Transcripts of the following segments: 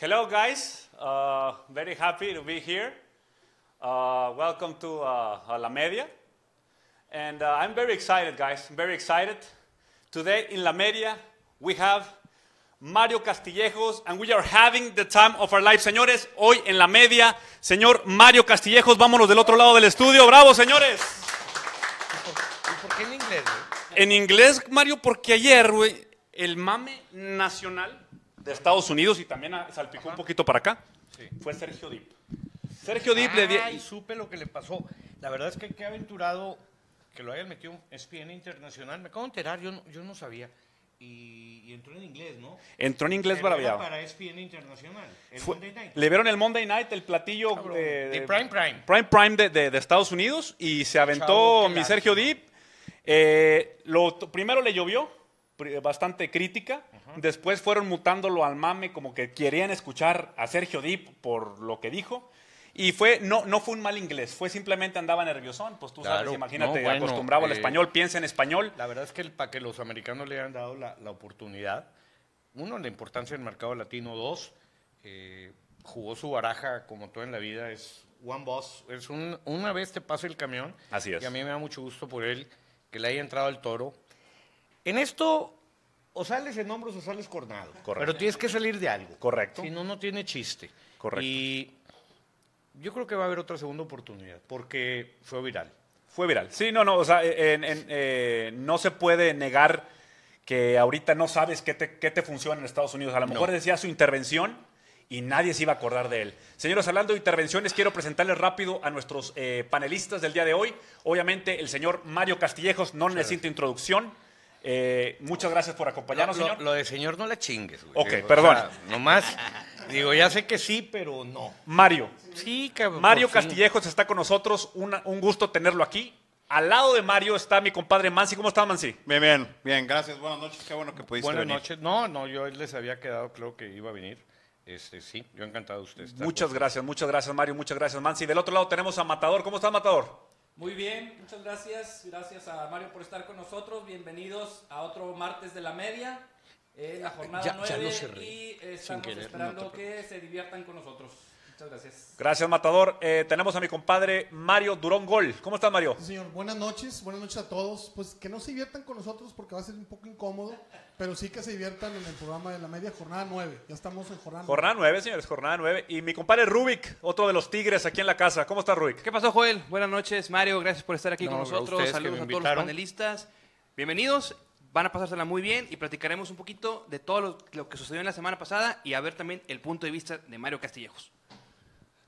Hello, guys. Uh, very happy to be here. Uh, welcome to uh, La Media. And uh, I'm very excited, guys. I'm very excited. Today in La Media, we have Mario Castillejos, and we are having the time of our life. Señores, hoy en La Media, señor Mario Castillejos, vámonos del otro lado del estudio. ¡Bravo, señores! ¿Y por qué en inglés? güey? En inglés, Mario, porque ayer, güey, el mame nacional de Estados Unidos y también a- salpicó un poquito para acá, Sí. fue Sergio Dip. Sergio Dip le di- Ay, supe lo que le pasó. La verdad es que qué aventurado que lo hayan metido en ESPN Internacional. Me acabo de enterar, yo no, yo no sabía. Y, y entró en inglés, ¿no? entró en inglés para ESPN Internacional. El Fue- Monday Night. le vieron el Monday Night, el platillo Cabrón, de, de Prime Prime. Prime Prime de, de- de Estados Unidos y se aventó Chavo, mi. Sergio Dip. Eh, lo, primero le llovió, bastante crítica. Después fueron mutándolo al mame, como que querían escuchar a Sergio Dip por lo que dijo. Y fue, no, no fue un mal inglés, fue simplemente andaba nerviosón. Pues tú sabes, imagínate, no, bueno, acostumbrado al eh, español, piensa en español. La verdad es que para que los americanos le hayan dado la, la oportunidad, uno, la importancia del mercado latino, dos, eh, jugó su baraja como todo en la vida, es one boss, es un, una vez te pasa el camión. Así es. Y a mí me da mucho gusto por él que le haya entrado al toro. En esto, o sales en hombros o sales cornado. Correcto. Pero tienes que salir de algo. Correcto. Si no, no tiene chiste. Correcto. Y yo creo que va a haber otra segunda oportunidad, porque fue viral. Fue viral. Sí, no, no, o sea, en- en- eh, no se puede negar que ahorita no sabes qué te, qué te funciona en Estados Unidos. A lo No. mejor decía su intervención y nadie se iba a acordar de él. Señores, hablando de intervenciones, quiero presentarles rápido a nuestros eh, panelistas del día de hoy. Obviamente, el señor Mario Castillejos no necesita introducción. Eh, muchas gracias por acompañarnos, lo, señor. lo de señor no la chingues. güey. Ok, O perdón. sea, nomás, digo, ya sé que sí, pero no. Mario. Sí, cabrón. Mario. Castillejos está con nosotros. Una- un gusto tenerlo aquí. Al lado de Mario está mi compadre Mansi. ¿Cómo está, Mansi? Bien, bien, bien, gracias, buenas noches, qué bueno que pudiste Buenas venir. noches. No, no, yo les había quedado, creo que iba a venir. Este, sí, yo encantado de usted. estar Muchas gracias, muchas gracias Mario, muchas gracias Mansi. Del otro lado tenemos a Matador. ¿Cómo está Matador? Muy bien, muchas gracias. Gracias a Mario por estar con nosotros. Bienvenidos a otro martes de la media, eh, la jornada Ya- ya 9 lo cerré, y estamos querer, esperando no que se diviertan con nosotros. Muchas gracias. Gracias Matador. Eh, tenemos a mi compadre Mario Durón Gol. ¿Cómo estás Mario? Sí, señor, buenas noches, buenas noches a todos. Pues que no se diviertan con nosotros porque va a ser un poco incómodo, pero sí que se diviertan en el programa de la media jornada 9. Ya estamos en jornada 9. Jornada 9, señores, jornada 9. Y mi compadre Rubik, otro de los Tigres aquí en la casa. ¿Cómo está Rubik? ¿Qué pasó, Joel? Buenas noches, Mario. Gracias por estar aquí No, con a nosotros. Saludos a todos los panelistas. Bienvenidos. Van a pasársela muy bien y platicaremos un poquito de todo lo, lo que sucedió en la semana pasada y a ver también el punto de vista de Mario Castillejos.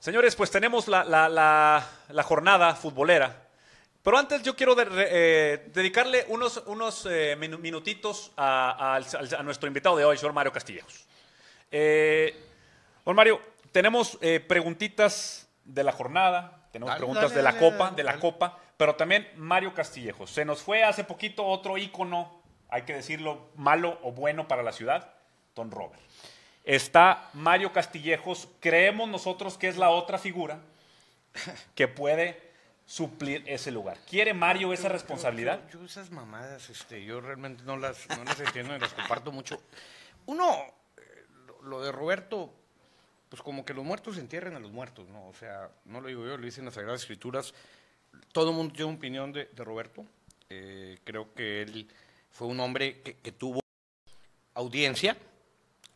Señores, pues tenemos la, la- la- la jornada futbolera. Pero antes yo quiero de- eh, dedicarle unos, unos eh, minu- minutitos a, al- al- a nuestro invitado de hoy, señor Mario Castillejos. Eh, don Mario, tenemos eh, preguntitas de la jornada, tenemos Dale, preguntas dale, de la dale, Copa, dale, de la dale. Copa, pero también Mario Castillejos. Se nos fue hace poquito otro ícono, hay que decirlo, malo o bueno para la ciudad, Don Robert. Está Mario Castillejos, creemos nosotros que es la otra figura que puede suplir ese lugar. ¿Quiere Mario esa responsabilidad? Yo, yo esas mamadas, este, yo realmente no las, no las entiendo y las comparto mucho. Uno, eh, lo, lo de Roberto, pues como que los muertos entierren a los muertos, ¿no? O sea, no lo digo yo, lo dicen las Sagradas Escrituras. Todo el mundo tiene una opinión de, de Roberto. Eh, creo que él fue un hombre que, que tuvo audiencia,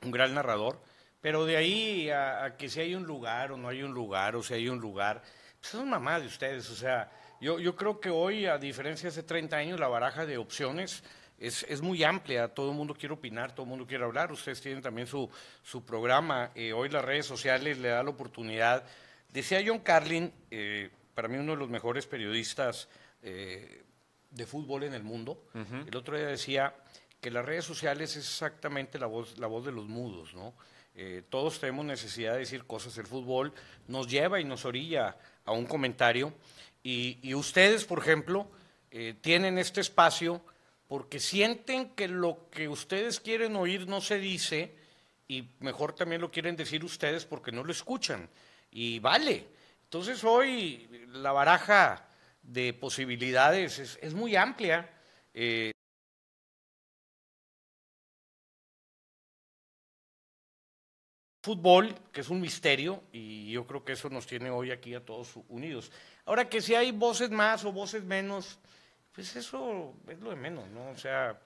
un gran narrador, pero de ahí a, a que si hay un lugar o no hay un lugar, o si hay un lugar, pues es una mamá de ustedes. O sea, yo, yo creo que hoy, a diferencia de hace 30 años, la baraja de opciones es, es muy amplia. Todo el mundo quiere opinar, todo el mundo quiere hablar. Ustedes tienen también su, su programa. Eh, hoy las redes sociales le da la oportunidad. Decía John Carlin, eh, para mí uno de los mejores periodistas eh, de fútbol en el mundo. El otro día decía que las redes sociales es exactamente la voz, la voz de los mudos, ¿no? Eh, todos tenemos necesidad de decir cosas. El fútbol nos lleva y nos orilla a un comentario. Y, ustedes, por ejemplo, eh, tienen este espacio porque sienten que lo que ustedes quieren oír no se dice y mejor también lo quieren decir ustedes porque no lo escuchan. Y vale. Entonces hoy la baraja de posibilidades es, es muy amplia. Eh, fútbol, que es un misterio, y yo creo que eso nos tiene hoy aquí a todos unidos. Ahora que si hay voces más o voces menos, pues eso es lo de menos, ¿no? O sea,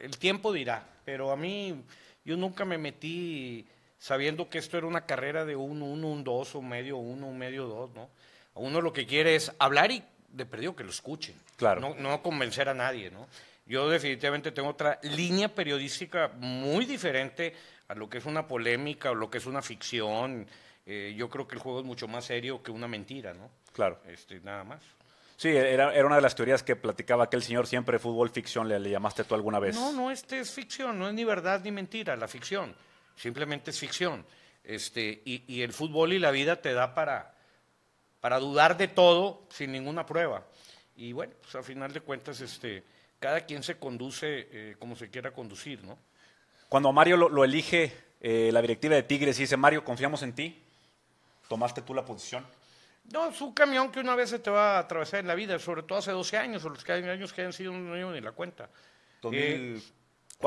el tiempo dirá, pero a mí yo nunca me metí sabiendo que esto era una carrera de un uno, un dos, un medio uno, un medio dos, ¿no? A uno lo que quiere es hablar y de perdido que lo escuchen. Claro. No, no convencer a nadie, ¿no? Yo definitivamente tengo otra línea periodística muy diferente a lo que es una polémica o lo que es una ficción. Eh, yo creo que el juego es mucho más serio que una mentira, ¿no? Claro. Este, nada más. Sí, era, era una de las teorías que platicaba aquel señor siempre fútbol ficción, le, le llamaste tú alguna vez. No, no, este es ficción, no es ni verdad ni mentira, la ficción. Simplemente es ficción. Este, y, y el fútbol y la vida te da para, para dudar de todo sin ninguna prueba. Y bueno, pues al final de cuentas, este, cada quien se conduce eh, como se quiera conducir, ¿no? Cuando a Mario lo, lo elige eh, la directiva de Tigres y dice, Mario, confiamos en ti, tomaste tú la posición. No, es un camión que una vez se te va a atravesar en la vida, sobre todo hace 12 años, o los que hay años que hayan sido, no llevo ni la cuenta. Eh,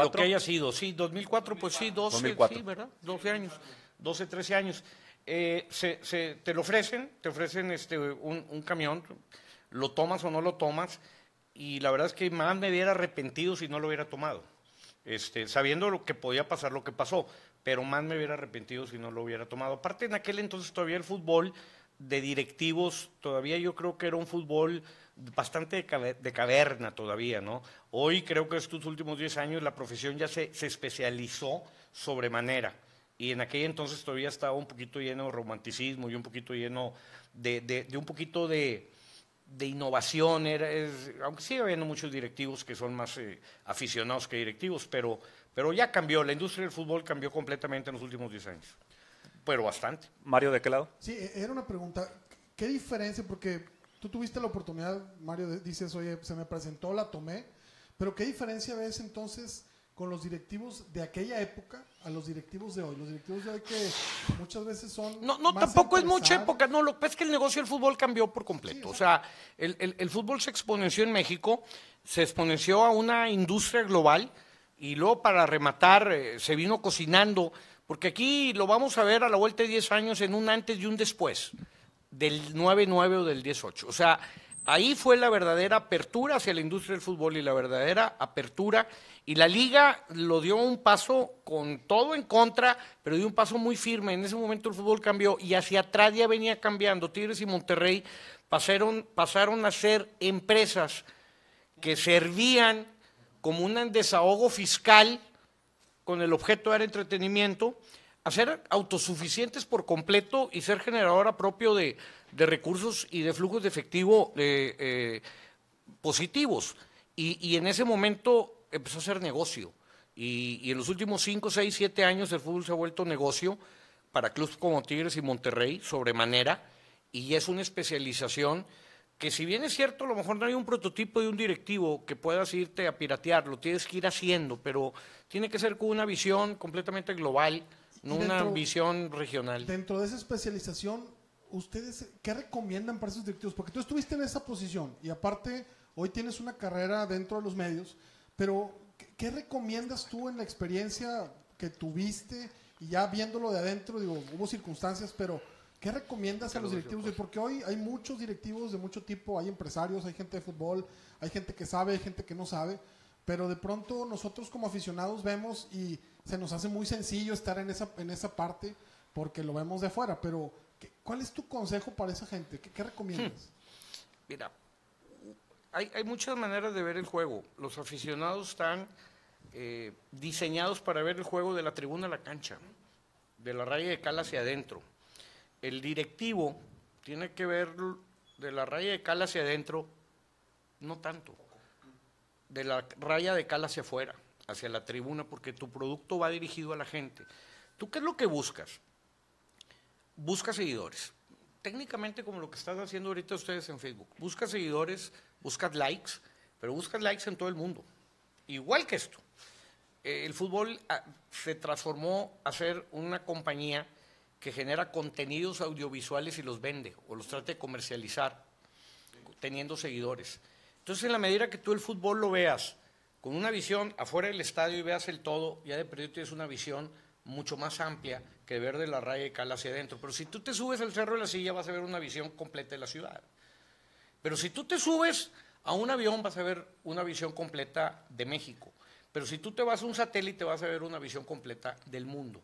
lo que haya sido, sí, 2004, pues sí, 12, 2004. sí, ¿verdad? 12 años, 12, 13 años. Eh, se, se- te lo ofrecen, te ofrecen este, un, un camión, lo tomas o no lo tomas, y la verdad es que más me hubiera arrepentido si no lo hubiera tomado, este, sabiendo lo que podía pasar, lo que pasó, pero más me hubiera arrepentido si no lo hubiera tomado. Aparte, en aquel entonces todavía el fútbol de directivos, todavía yo creo que era un fútbol bastante de, caver- de caverna todavía, ¿no? Hoy creo que estos últimos 10 años la profesión ya se, se especializó sobremanera. Y en aquel entonces todavía estaba un poquito lleno de romanticismo y un poquito lleno de- de un poquito de, de innovación, era, es- aunque sigue habiendo muchos directivos que son más eh, aficionados que directivos, pero, pero ya cambió, la industria del fútbol cambió completamente en los últimos 10 años, pero bastante. Mario, ¿de qué lado? Sí, e- era una pregunta. ¿Qué diferencia? Porque tú tuviste la oportunidad, Mario, de- dices, oye, se me presentó, la tomé, pero ¿qué diferencia ves entonces con los directivos de aquella época a los directivos de hoy? Los directivos de hoy que muchas veces son... No, no tampoco es mucha época. No, lo que es que el negocio del fútbol cambió por completo. Sí, o sea, el, el- el fútbol se exponenció en México, se exponenció a una industria global y luego para rematar eh, se vino cocinando, porque aquí lo vamos a ver a la vuelta de 10 años en un antes y un después del 9-9 o del 10-8. O sea, ahí fue la verdadera apertura hacia la industria del fútbol y la verdadera apertura. Y la liga lo dio un paso con todo en contra, pero dio un paso muy firme. En ese momento el fútbol cambió y hacia atrás ya venía cambiando. Tigres y Monterrey pasaron, pasaron a ser empresas que servían como un desahogo fiscal con el objeto de dar entretenimiento, a ser autosuficientes por completo y ser generadora propio de, de recursos y de flujos de efectivo eh, eh, positivos. Y, y en ese momento empezó a ser negocio. Y, y en los últimos 5, 6, 7 años el fútbol se ha vuelto negocio para clubes como Tigres y Monterrey, sobremanera, y es una especialización que si bien es cierto, a lo mejor no hay un prototipo de un directivo que puedas irte a piratear, lo tienes que ir haciendo, pero tiene que ser con una visión completamente global, no una visión regional. Dentro de esa especialización, ¿ustedes qué recomiendan para esos directivos? Porque tú estuviste en esa posición y aparte hoy tienes una carrera dentro de los medios, pero ¿qué, qué recomiendas tú en la experiencia que tuviste y ya viéndolo de adentro? Digo, hubo circunstancias, pero ¿qué recomiendas a los directivos? Porque hoy hay muchos directivos de mucho tipo, hay empresarios, hay gente de fútbol, hay gente que sabe, hay gente que no sabe, pero de pronto nosotros como aficionados vemos y se nos hace muy sencillo estar en esa, en esa parte porque lo vemos de afuera, pero ¿qué- ¿cuál es tu consejo para esa gente? ¿Qué, recomiendas? Mira, hay, hay muchas maneras de ver el juego. Los aficionados están eh, diseñados para ver el juego de la tribuna a la cancha, de la raya de cal hacia adentro. El directivo tiene que ver de la raya de cal hacia adentro, no tanto, de la raya de cal hacia afuera, hacia la tribuna, porque tu producto va dirigido a la gente. ¿Tú qué es lo que buscas? Busca seguidores. Técnicamente como lo que están haciendo ahorita ustedes en Facebook. Busca seguidores, buscas likes, pero buscas likes en todo el mundo. Igual que esto. Eh, el fútbol ah, se transformó a ser una compañía que genera contenidos audiovisuales y los vende o los trata de comercializar teniendo seguidores. Entonces, en la medida que tú el fútbol lo veas con una visión afuera del estadio y veas el todo, ya de perdido tienes una visión mucho más amplia que ver de la raya de cal hacia adentro. Pero si tú te subes al Cerro de la Silla vas a ver una visión completa de la ciudad. Pero si tú te subes a un avión vas a ver una visión completa de México. Pero si tú te vas a un satélite vas a ver una visión completa del mundo.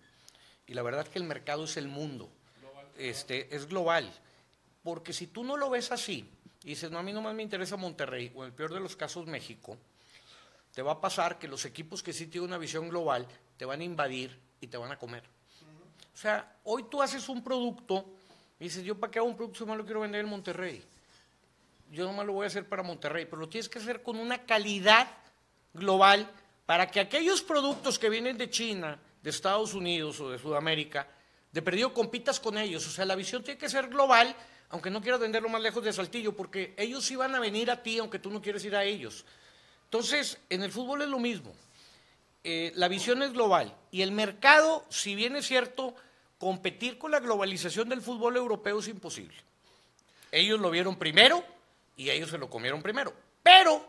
Y la verdad es que el mercado es el mundo. Este, es global. Porque si tú no lo ves así, y dices, no, a mí nomás me interesa Monterrey, o en el peor de los casos México, te va a pasar que los equipos que sí tienen una visión global te van a invadir y te van a comer. O sea, hoy tú haces un producto y dices, yo para qué hago un producto si no lo quiero vender en Monterrey. Yo nomás lo voy a hacer para Monterrey, pero lo tienes que hacer con una calidad global para que aquellos productos que vienen de China, de Estados Unidos o de Sudamérica, de perdido compitas con ellos. O sea, la visión tiene que ser global, aunque no quieras venderlo más lejos de Saltillo, porque ellos sí van a venir a ti, aunque tú no quieres ir a ellos. Entonces, en el fútbol es lo mismo. Eh, la visión es global y el mercado, si bien es cierto, competir con la globalización del fútbol europeo es imposible. Ellos lo vieron primero y ellos se lo comieron primero. Pero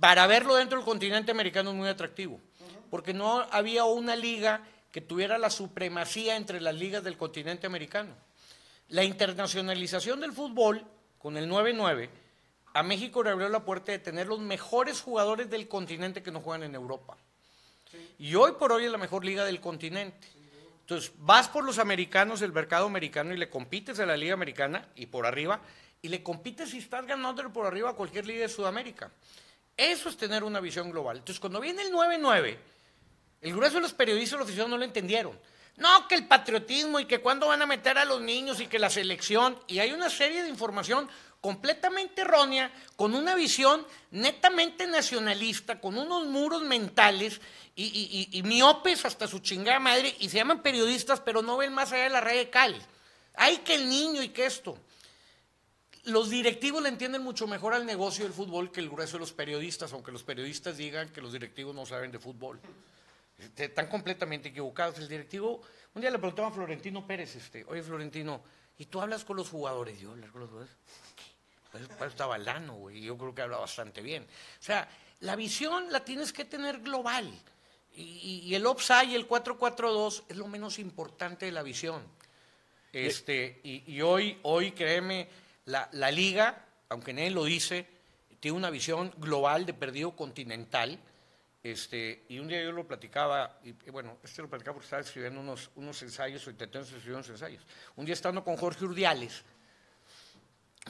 para verlo dentro del continente americano es muy atractivo, porque no había una liga que tuviera la supremacía entre las ligas del continente americano. La internacionalización del fútbol con el 9-9 a México le abrió la puerta de tener los mejores jugadores del continente que no juegan en Europa. Y hoy por hoy es la mejor liga del continente. Entonces, vas por los americanos, el mercado americano, y le compites a la liga americana y por arriba, y le compites si estás ganando por arriba a cualquier liga de Sudamérica. Eso es tener una visión global. Entonces, cuando viene el 9-9, el grueso de los periodistas y los no lo entendieron. No, que el patriotismo y que cuándo van a meter a los niños y que la selección. Y hay una serie de información completamente errónea, con una visión netamente nacionalista, con unos muros mentales y, miopes hasta su chingada madre, y se llaman periodistas, pero no ven más allá de la red de cal. Hay que el niño y que esto. Los directivos le entienden mucho mejor al negocio del fútbol que el grueso de los periodistas, aunque los periodistas digan que los directivos no saben de fútbol. Están completamente equivocados. El directivo, un día le preguntaba a Florentino Pérez, este, oye Florentino, ¿y tú hablas con los jugadores? Yo hablar con los jugadores. Pues, pues estaba Lano, güey, yo creo que habla bastante bien. O sea, la visión la tienes que tener global. Y, el OPSA y el 442 es lo menos importante de la visión. Este, y, hoy, hoy, créeme, la, la, liga, aunque nadie lo dice, tiene una visión global de perdido continental. Este, y un día yo lo platicaba, y, bueno, este lo platicaba porque estaba escribiendo unos, unos ensayos, o intentando escribir unos ensayos. Un día estando con Jorge Urdiales,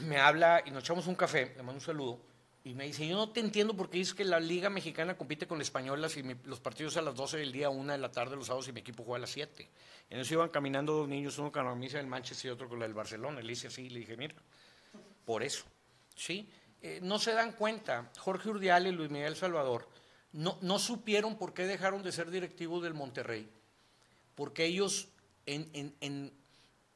me habla y nos echamos un café, le mando un saludo, y me dice, yo no te entiendo porque dices que la Liga Mexicana compite con la Española y los partidos a las 12 del día, una de la tarde los sábados y mi equipo juega a las 7. Y entonces iban caminando dos niños, uno con la camisa del Manchester y otro con la del Barcelona. Le hice así, le dije, mira, por eso, ¿sí? Eh, no se dan cuenta, Jorge Urdial y Luis Miguel Salvador no, supieron por qué dejaron de ser directivos del Monterrey, porque ellos en, en, en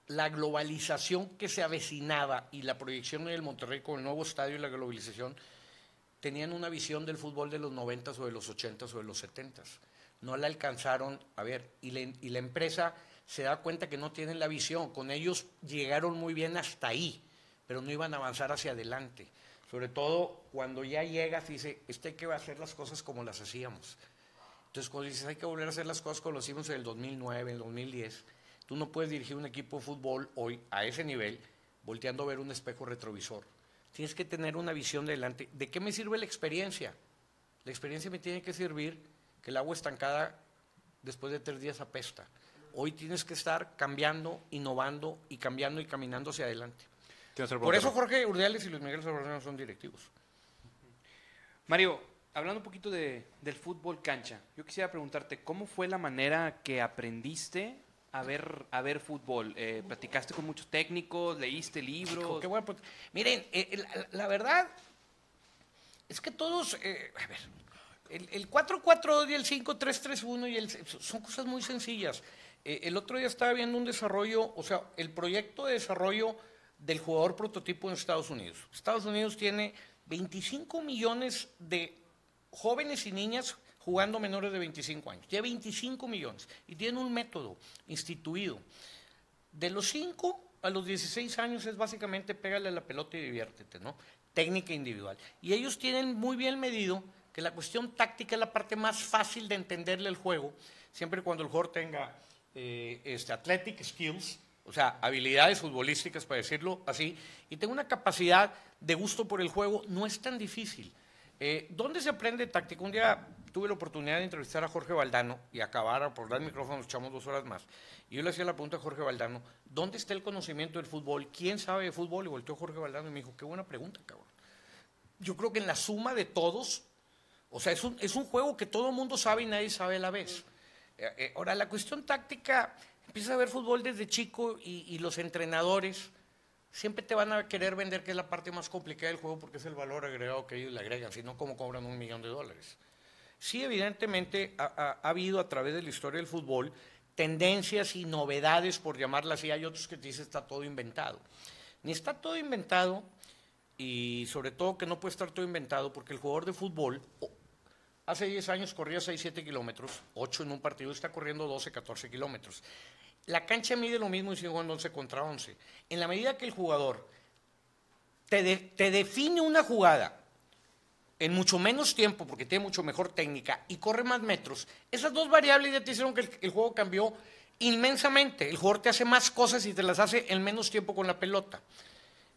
la globalización que se avecinaba y la proyección del Monterrey con el nuevo estadio y la globalización, tenían una visión del fútbol de los 90 o de los 80 o de los 70 No la alcanzaron a ver. Y, y la empresa se da cuenta que no tienen la visión. Con ellos llegaron muy bien hasta ahí, pero no iban a avanzar hacia adelante. Sobre todo cuando ya llegas y dice, este hay que hacer las cosas como las hacíamos. Entonces cuando dices, hay que volver a hacer las cosas como lo hicimos en el 2009, en el 2010, Tú no puedes dirigir un equipo de fútbol hoy a ese nivel volteando a ver un espejo retrovisor. Tienes que tener una visión delante. ¿De qué me sirve la experiencia? La experiencia me tiene que servir que el agua estancada después de tres días apesta. Hoy tienes que estar cambiando, innovando y cambiando y caminando hacia adelante. Por eso Jorge Urdiales y Luis Miguel Salvador son directivos. Mario, hablando un poquito de, del fútbol cancha, yo quisiera preguntarte, ¿cómo fue la manera que aprendiste a ver, a ver fútbol? Eh, ¿Platicaste con muchos técnicos? ¿Leíste libros? Qué bueno, pues, miren, eh, la, verdad es que todos, eh, a ver, el, el 4-4-2 y el 5-3-3-1 y el, son cosas muy sencillas. el otro día estaba viendo un desarrollo, o sea, el proyecto de desarrollo del jugador prototipo en Estados Unidos. Estados Unidos tiene 25 millones de jóvenes y niñas jugando menores de 25 años. Tiene 25 millones y tiene un método instituido. De los 5 a los 16 años es básicamente pégale la pelota y diviértete, ¿no? Técnica individual. Y ellos tienen muy bien medido que la cuestión táctica es la parte más fácil de entenderle el juego. siempre cuando el jugador tenga eh, este, athletic skills, o sea, habilidades futbolísticas, para decirlo así, y tenga una capacidad de gusto por el juego, no es tan difícil. Eh, ¿Dónde se aprende táctica? Un día tuve la oportunidad de entrevistar a Jorge Valdano y acabar por dar micrófono, nos echamos dos horas más. Y yo le hacía la pregunta a Jorge Valdano, ¿dónde está el conocimiento del fútbol? ¿Quién sabe de fútbol? Y volteó Jorge Valdano y me dijo, qué buena pregunta, cabrón. Yo creo que en la suma de todos, o sea, es un, es un juego que todo el mundo sabe y nadie sabe a la vez. Eh, eh, ahora, la cuestión táctica, empieza a ver fútbol desde chico y, y los entrenadores siempre te van a querer vender que es la parte más complicada del juego porque es el valor agregado que ellos le agregan, si no, ¿cómo cobran un millón de dólares? Sí, evidentemente ha, ha, ha, habido a través de la historia del fútbol tendencias y novedades, por llamarlas así. Hay otros que te dicen está todo inventado. Ni está todo inventado y sobre todo que no puede estar todo inventado porque el jugador de fútbol hace 10 años corría 6, 7 kilómetros, 8 en un partido, está corriendo 12, 14 kilómetros. La cancha mide lo mismo y sigue jugando 11 contra 11. En la medida que el jugador te, te, define una jugada en mucho menos tiempo, porque tiene mucho mejor técnica y corre más metros, esas dos variables ya te hicieron que el, el juego cambió inmensamente. El jugador te hace más cosas y te las hace en menos tiempo con la pelota.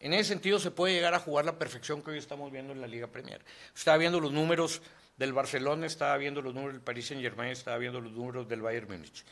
En ese sentido se puede llegar a jugar la perfección que hoy estamos viendo en la Liga Premier. Estaba viendo los números del Barcelona, estaba viendo los números del Paris Saint Germain, estaba viendo los números del Bayern Múnich.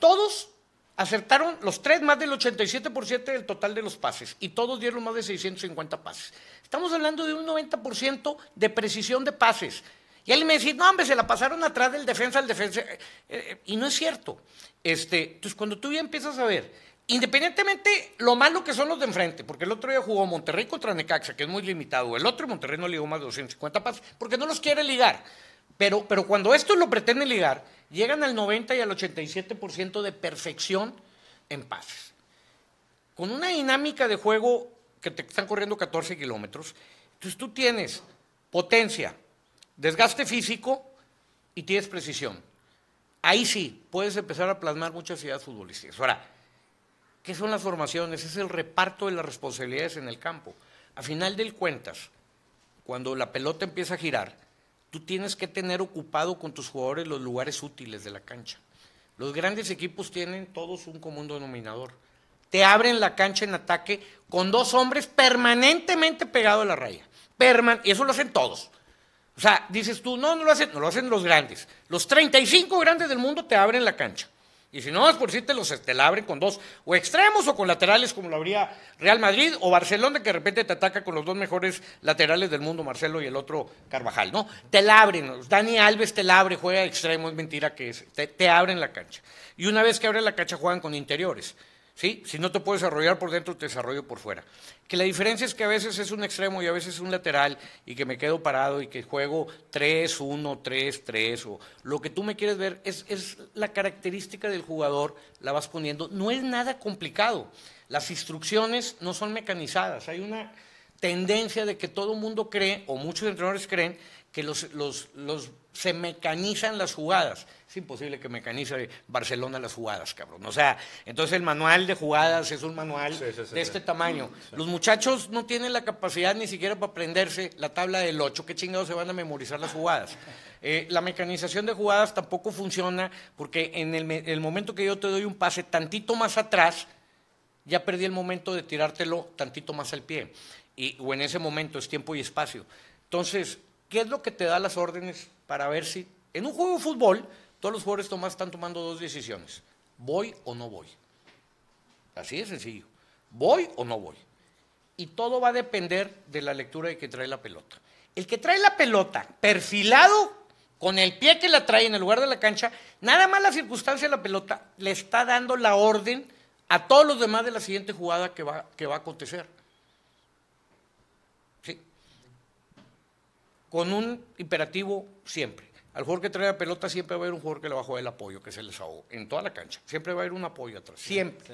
Todos acertaron los tres más del 87% del total de los pases y todos dieron más de 650 pases. Estamos hablando de un 90% de precisión de pases. Y él me decía, no, hombre, se la pasaron atrás del defensa al defensa. Eh, eh, y no es cierto. Este, entonces, cuando tú ya empiezas a ver, independientemente lo malo que son los de enfrente, porque el otro día jugó Monterrey contra Necaxa, que es muy limitado, el otro Monterrey no ligó más de 250 pases, porque no los quiere ligar. Pero, pero cuando estos lo pretenden ligar, llegan al 90 y al 87% de perfección en pases. Con una dinámica de juego que te están corriendo 14 kilómetros, entonces tú tienes potencia, desgaste físico y tienes precisión. Ahí sí, puedes empezar a plasmar muchas ideas futbolísticas. Ahora, ¿qué son las formaciones? Es el reparto de las responsabilidades en el campo. A final del cuentas, cuando la pelota empieza a girar, tú tienes que tener ocupado con tus jugadores los lugares útiles de la cancha. Los grandes equipos tienen todos un común denominador. Te abren la cancha en ataque con dos hombres permanentemente pegados a la raya. Perman y eso lo hacen todos. O sea, dices tú, no, no lo hacen, no lo hacen los grandes. Los 35 grandes del mundo te abren la cancha. Y si no, es por si te los te la abren con dos, o extremos o con laterales, como lo habría Real Madrid o Barcelona, que de repente te ataca con los dos mejores laterales del mundo, Marcelo y el otro Carvajal, ¿no? Te la abren, Dani Alves te la abre, juega extremo, es mentira que es, te, te abren la cancha. Y una vez que abren la cancha, juegan con interiores. ¿Sí? Si no te puedes desarrollar por dentro, te desarrollo por fuera. Que la diferencia es que a veces es un extremo y a veces es un lateral y que me quedo parado y que juego 3, 1, 3, 3 o lo que tú me quieres ver es, es la característica del jugador, la vas poniendo. No es nada complicado. Las instrucciones no son mecanizadas. Hay una tendencia de que todo el mundo cree, o muchos entrenadores creen, que los, los, los, se mecanizan las jugadas. Es imposible que mecanice Barcelona las jugadas, cabrón. O sea, entonces el manual de jugadas es un manual sí, sí, sí, de este tamaño. Los muchachos no tienen la capacidad ni siquiera para aprenderse la tabla del 8. ¿Qué chingados se van a memorizar las jugadas? Eh, la mecanización de jugadas tampoco funciona porque en el, el momento que yo te doy un pase tantito más atrás, ya perdí el momento de tirártelo tantito más al pie. Y, o en ese momento es tiempo y espacio. Entonces, ¿qué es lo que te da las órdenes para ver si en un juego de fútbol todos los jugadores están tomando dos decisiones? ¿Voy o no voy? Así de sencillo. ¿Voy o no voy? Y todo va a depender de la lectura de que trae la pelota. El que trae la pelota perfilado con el pie que la trae en el lugar de la cancha, nada más la circunstancia de la pelota le está dando la orden a todos los demás de la siguiente jugada que va, que va a acontecer. ¿Sí? Con un imperativo siempre. Al jugador que trae la pelota siempre va a haber un jugador que le va a jugar el apoyo, que es el desahogo, en toda la cancha. Siempre va a haber un apoyo atrás, siempre.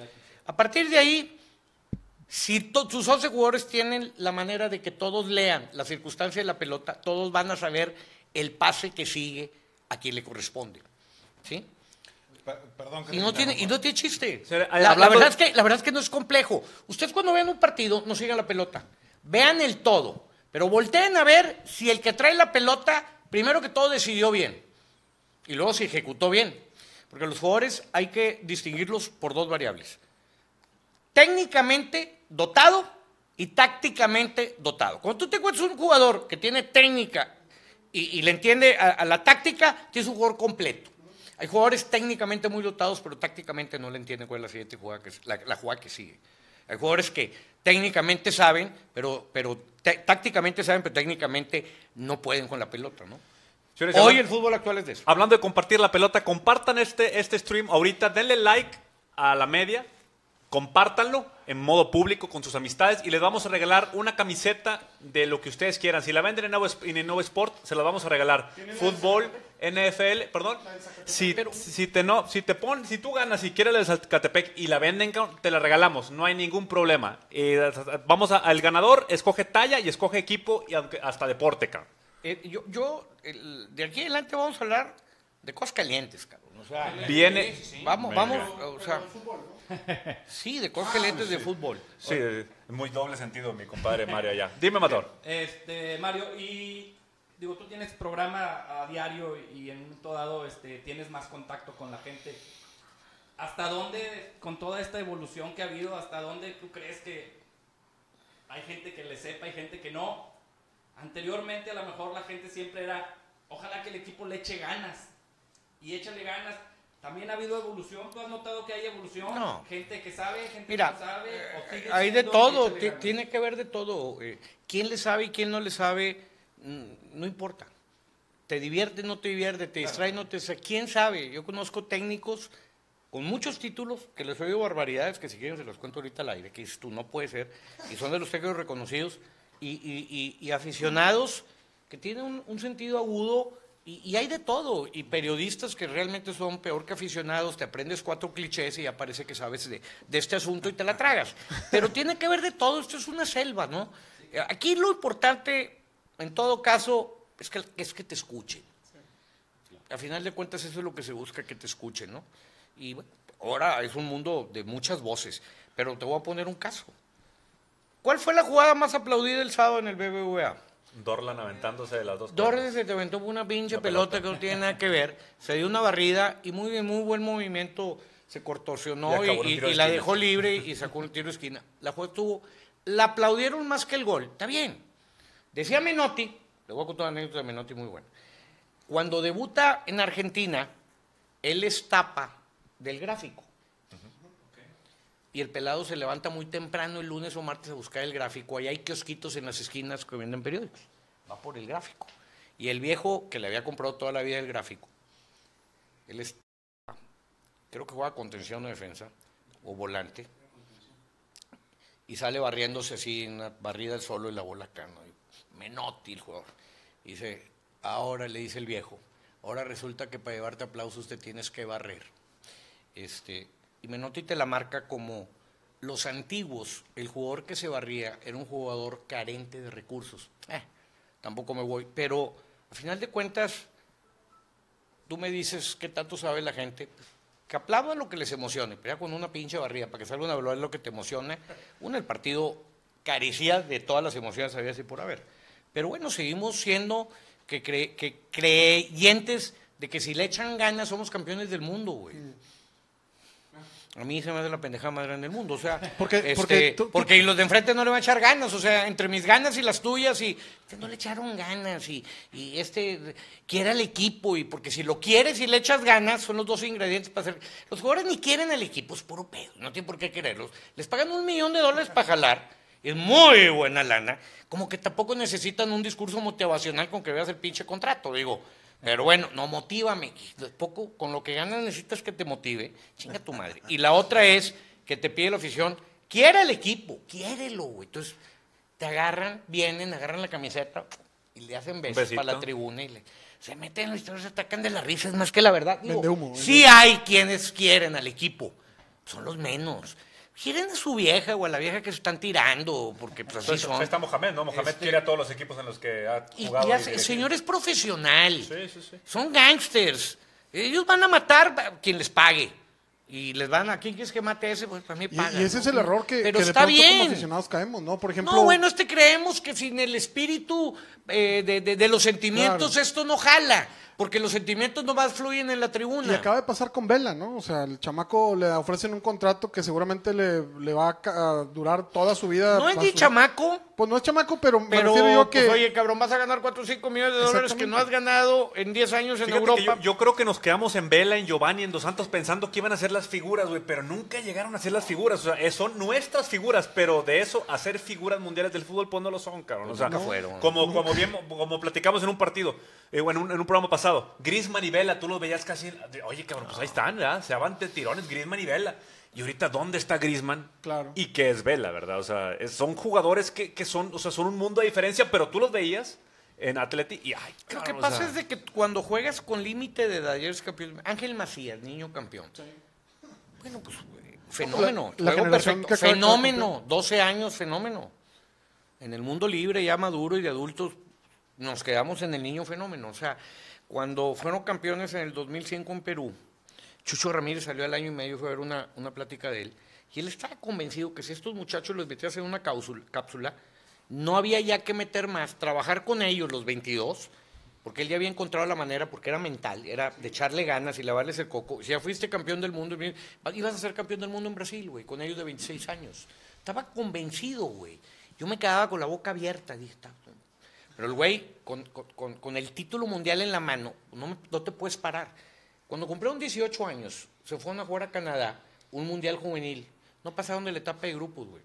A partir de ahí, si sus 11 jugadores tienen la manera de que todos lean la circunstancia de la pelota, todos van a saber el pase que sigue a quien le corresponde. ¿Sí? Perdón, que y, no tiene, y no tiene chiste. La, la, verdad es que, la verdad es que no es complejo. Ustedes cuando vean un partido, no sigan la pelota. Vean el todo. Pero volteen a ver si el que trae la pelota, primero que todo, decidió bien. Y luego se ejecutó bien. Porque los jugadores hay que distinguirlos por dos variables. Técnicamente dotado y tácticamente dotado. Cuando tú te encuentras un jugador que tiene técnica y, le entiende a, la táctica, tienes un jugador completo. Hay jugadores técnicamente muy dotados, pero tácticamente no le entienden cuál es la siguiente jugada que, la jugada que sigue. Hay jugadores que técnicamente saben, pero, pero tácticamente saben, pero técnicamente no pueden con la pelota, ¿no? Señores, Hoy el fútbol actual es de eso. Hablando de compartir la pelota, compartan este, este stream ahorita, denle like a la media, compártanlo en modo público con sus amistades y les vamos a regalar una camiseta de lo que ustedes quieran. Si la venden en Nuevo, en Nuevo Sport, se la vamos a regalar. Fútbol, NFL, perdón. Si, si te no, si te pon, si tú ganas y quieres la de Zacatepec y la venden, te la regalamos, no hay ningún problema. Eh, vamos a- al ganador, escoge talla y escoge equipo y hasta deporte, cabrón. Eh, yo, yo el- de aquí adelante vamos a hablar de cosas calientes, cabrón. O sea, Viene, vamos, vamos, o sea, sí, de cosas calientes de fútbol. sí, muy doble sentido mi compadre Mario allá. Dime, Matador. Este, Mario, y digo, tú tienes programa a diario y en un momento dado este, tienes más contacto con la gente. ¿Hasta dónde, con toda esta evolución que ha habido, hasta dónde tú crees que hay gente que le sepa, hay gente que no? Anteriormente a lo mejor la gente siempre era, ojalá que el equipo le eche ganas. Y échale ganas. También ha habido evolución. ¿Tú has notado que hay evolución? No. Gente que sabe, gente Mira, que no sabe. o hay de todo, tiene que ver de todo. eh, quién le sabe y quién no le sabe, no importa. Te divierte, no te divierte, te distrae, no te distrae. ¿Quién sabe? Yo conozco técnicos con muchos títulos que les oigo barbaridades que si quieren se los cuento ahorita al aire, que dices tú, no puede ser. Y son de los técnicos reconocidos y, y- y- y aficionados que tienen un, un sentido agudo y, hay de todo. Y periodistas que realmente son peor que aficionados, te aprendes cuatro clichés y ya parece que sabes de, de este asunto y te la tragas. Pero tiene que ver de todo, esto es una selva, ¿no? Aquí lo importante, en todo caso, es que, es que te escuchen. A final de cuentas eso es lo que se busca, que te escuchen, ¿no? Y bueno, ahora es un mundo de muchas voces, pero te voy a poner un caso. ¿Cuál fue la jugada más aplaudida el sábado en el BBVA? Dorlan aventándose de las dos. Torres se te aventó una pinche pelota. pelota. que no tiene nada que ver, se dio una barrida y muy bien, muy buen movimiento, se contorsionó Y y, y- de y la dejó libre y sacó un tiro de esquina. La jugada estuvo, la aplaudieron más que el gol, está bien. Decía Menotti, le voy a contar una anécdota de Menotti muy buena. Cuando debuta en Argentina, él es tapa del gráfico. Y el pelado se levanta muy temprano el lunes o martes a buscar el gráfico. Ahí hay kiosquitos en las esquinas que venden periódicos. Va por el gráfico. Y el viejo que le había comprado toda la vida el gráfico, él es, creo que juega contención o defensa, o volante, y sale barriéndose así, una barrida al solo y la bola acá, ¿no? Menotti el jugador. Dice, ahora le dice el viejo, ahora resulta que para llevarte aplausos te tienes que barrer. Este, y Menotti te la marca como los antiguos, el jugador que se barría era un jugador carente de recursos. Eh, tampoco me voy, pero a final de cuentas, tú me dices qué tanto sabe la gente, que aplaudan lo que les emocione, pero ya con una pinche barrida, para que salga una velocidad lo que te emocione, uno el partido carecía de todas las emociones había así por haber. Pero bueno, seguimos siendo que, cre- que creyentes de que si le echan ganas somos campeones del mundo, güey. A mí se me hace la pendejada más grande del mundo, o sea, Porque- este, porque tú- porque los de enfrente no le van a echar ganas, o sea, entre mis ganas y las tuyas, y este no le echaron ganas, y, y este quiere al equipo, y porque si lo quieres y le echas ganas, son los dos ingredientes para hacer. Los jugadores ni quieren al equipo, es puro pedo, no tienen por qué quererlos. Les pagan un millón de dólares para jalar, es muy buena lana, como que tampoco necesitan un discurso motivacional con que veas el pinche contrato, digo. Pero bueno, no, motívame. Poco, con lo que ganas necesitas que te motive. Chinga tu madre. Y la otra es que te pide la afición, quiere el equipo, quiérelo, güey. Entonces, te agarran, vienen, agarran la camiseta y le hacen besos para la tribuna y le, se meten en la historia, se atacan de la risa. Es más que la verdad. Digo, humo, sí hay quienes quieren al equipo, son los menos. Quieren a su vieja o a la vieja que se están tirando, porque pues así Entonces, son. ahí está Mohamed, ¿no? Mohamed Este- quiere a todos los equipos en los que ha jugado. y y hace- dirige. el señor es profesional. Sí, sí, sí. Son gangsters. Ellos van a matar a quien les pague. Y les van a, ¿quién quieres que mate a ese? Pues para mí Y, pagan. y ese ¿no? es el error que, Pero que de está pronto como bien. aficionados caemos, ¿no? Por ejemplo, No, bueno, este creemos que sin el espíritu eh, de, de- de los sentimientos Claro. esto no jala, porque los sentimientos nomás fluyen en la tribuna. y acaba de pasar con Vela, ¿no? O sea, el chamaco le ofrecen un contrato que seguramente le, le va a, durar toda su vida. no es ni su- chamaco, Pues no es chamaco, pero, me pero refiero yo que... pues, oye, cabrón, vas a ganar 4 o 5 millones de dólares que no has ganado en 10 años en Fíjate Europa. que yo, yo creo que nos quedamos en Vela, en Giovanni, en Dos Santos pensando que iban a ser las figuras, güey, pero nunca llegaron a ser las figuras. O sea, eh, son nuestras figuras, pero de eso a ser figuras mundiales del fútbol, pues no lo son, cabrón. O sea, Nunca fueron. Como, como, bien, como platicamos en un partido, eh, o en, un, en un programa pasado, Griezmann y Vela, tú los veías casi, oye, cabrón, pues ahí están, ¿verdad? Se van de tirones, Griezmann y Vela. Y ahorita, ¿dónde está Griezmann? Claro. Y qué es Vela, ¿verdad? O sea, es- son jugadores que, que son, o sea, son un mundo de diferencia, pero tú los veías en Atleti y, ay, Lo que o pasa sea, es de que cuando juegas con límite de eres campeón. Ángel Macías, niño campeón. Bueno, pues fenómeno. La- juego perfecto. Fenómeno, 12 años, fenómeno. En el mundo libre, ya maduro y de adultos, nos quedamos en el niño fenómeno. O sea, cuando fueron campeones en el 2005 en Perú, Chucho Ramírez salió al año y medio, fue a ver una, una plática de él, y él estaba convencido que si estos muchachos los metías en una cápsula, no había ya que meter más, trabajar con ellos los 22, porque él ya había encontrado la manera, porque era mental, era de echarle ganas y lavarles el coco. Si ya fuiste campeón del mundo, ibas a ser campeón del mundo en Brasil, güey, con ellos de 26 años. Estaba convencido, güey. Yo me quedaba con la boca abierta, dije, "Está- pero el güey, con, con- con- el título mundial en la mano, no, no te puedes parar. Cuando cumplieron 18 años, se fueron a jugar a Canadá, un mundial juvenil. No pasaron de la etapa de grupos, güey.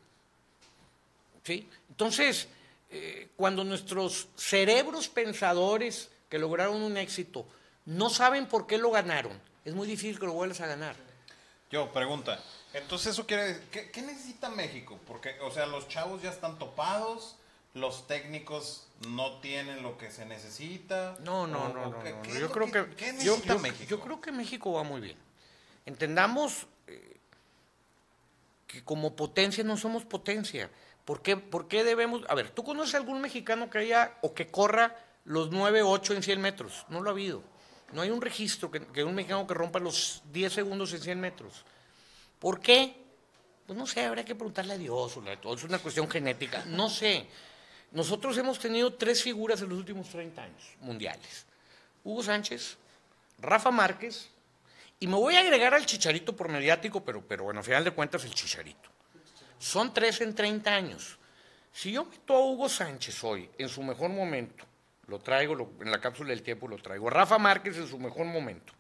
¿Sí? Entonces, eh, cuando nuestros cerebros pensadores que lograron un éxito no saben por qué lo ganaron, es muy difícil que lo vuelvas a ganar. Yo, pregunta. Entonces, eso quiere ¿qué, qué necesita México? Porque, o sea, los chavos ya están topados, los técnicos no tienen lo que se necesita. No, no, no, no, Yo creo que, que, ¿qué yo, necesita yo- México? yo creo que México va muy bien. Entendamos eh, que como potencia no somos potencia. ¿Por qué, por qué debemos? A ver, ¿tú conoces algún mexicano que haya o que corra los 9, 8 en 100 metros? No lo ha habido. No hay un registro que, que un mexicano que rompa los 10 segundos en 100 metros. ¿Por qué? Pues no sé, habría que preguntarle a Dios, o es una cuestión genética, no sé. Nosotros hemos tenido tres figuras en los últimos 30 años mundiales. Hugo Sánchez, Rafa Márquez, y me voy a agregar al Chicharito por mediático, pero, bueno, al final de cuentas el Chicharito. Son tres en 30 años. Si yo meto a Hugo Sánchez hoy en su mejor momento, lo traigo en la cápsula del tiempo, lo traigo. Rafa Márquez en su mejor momento.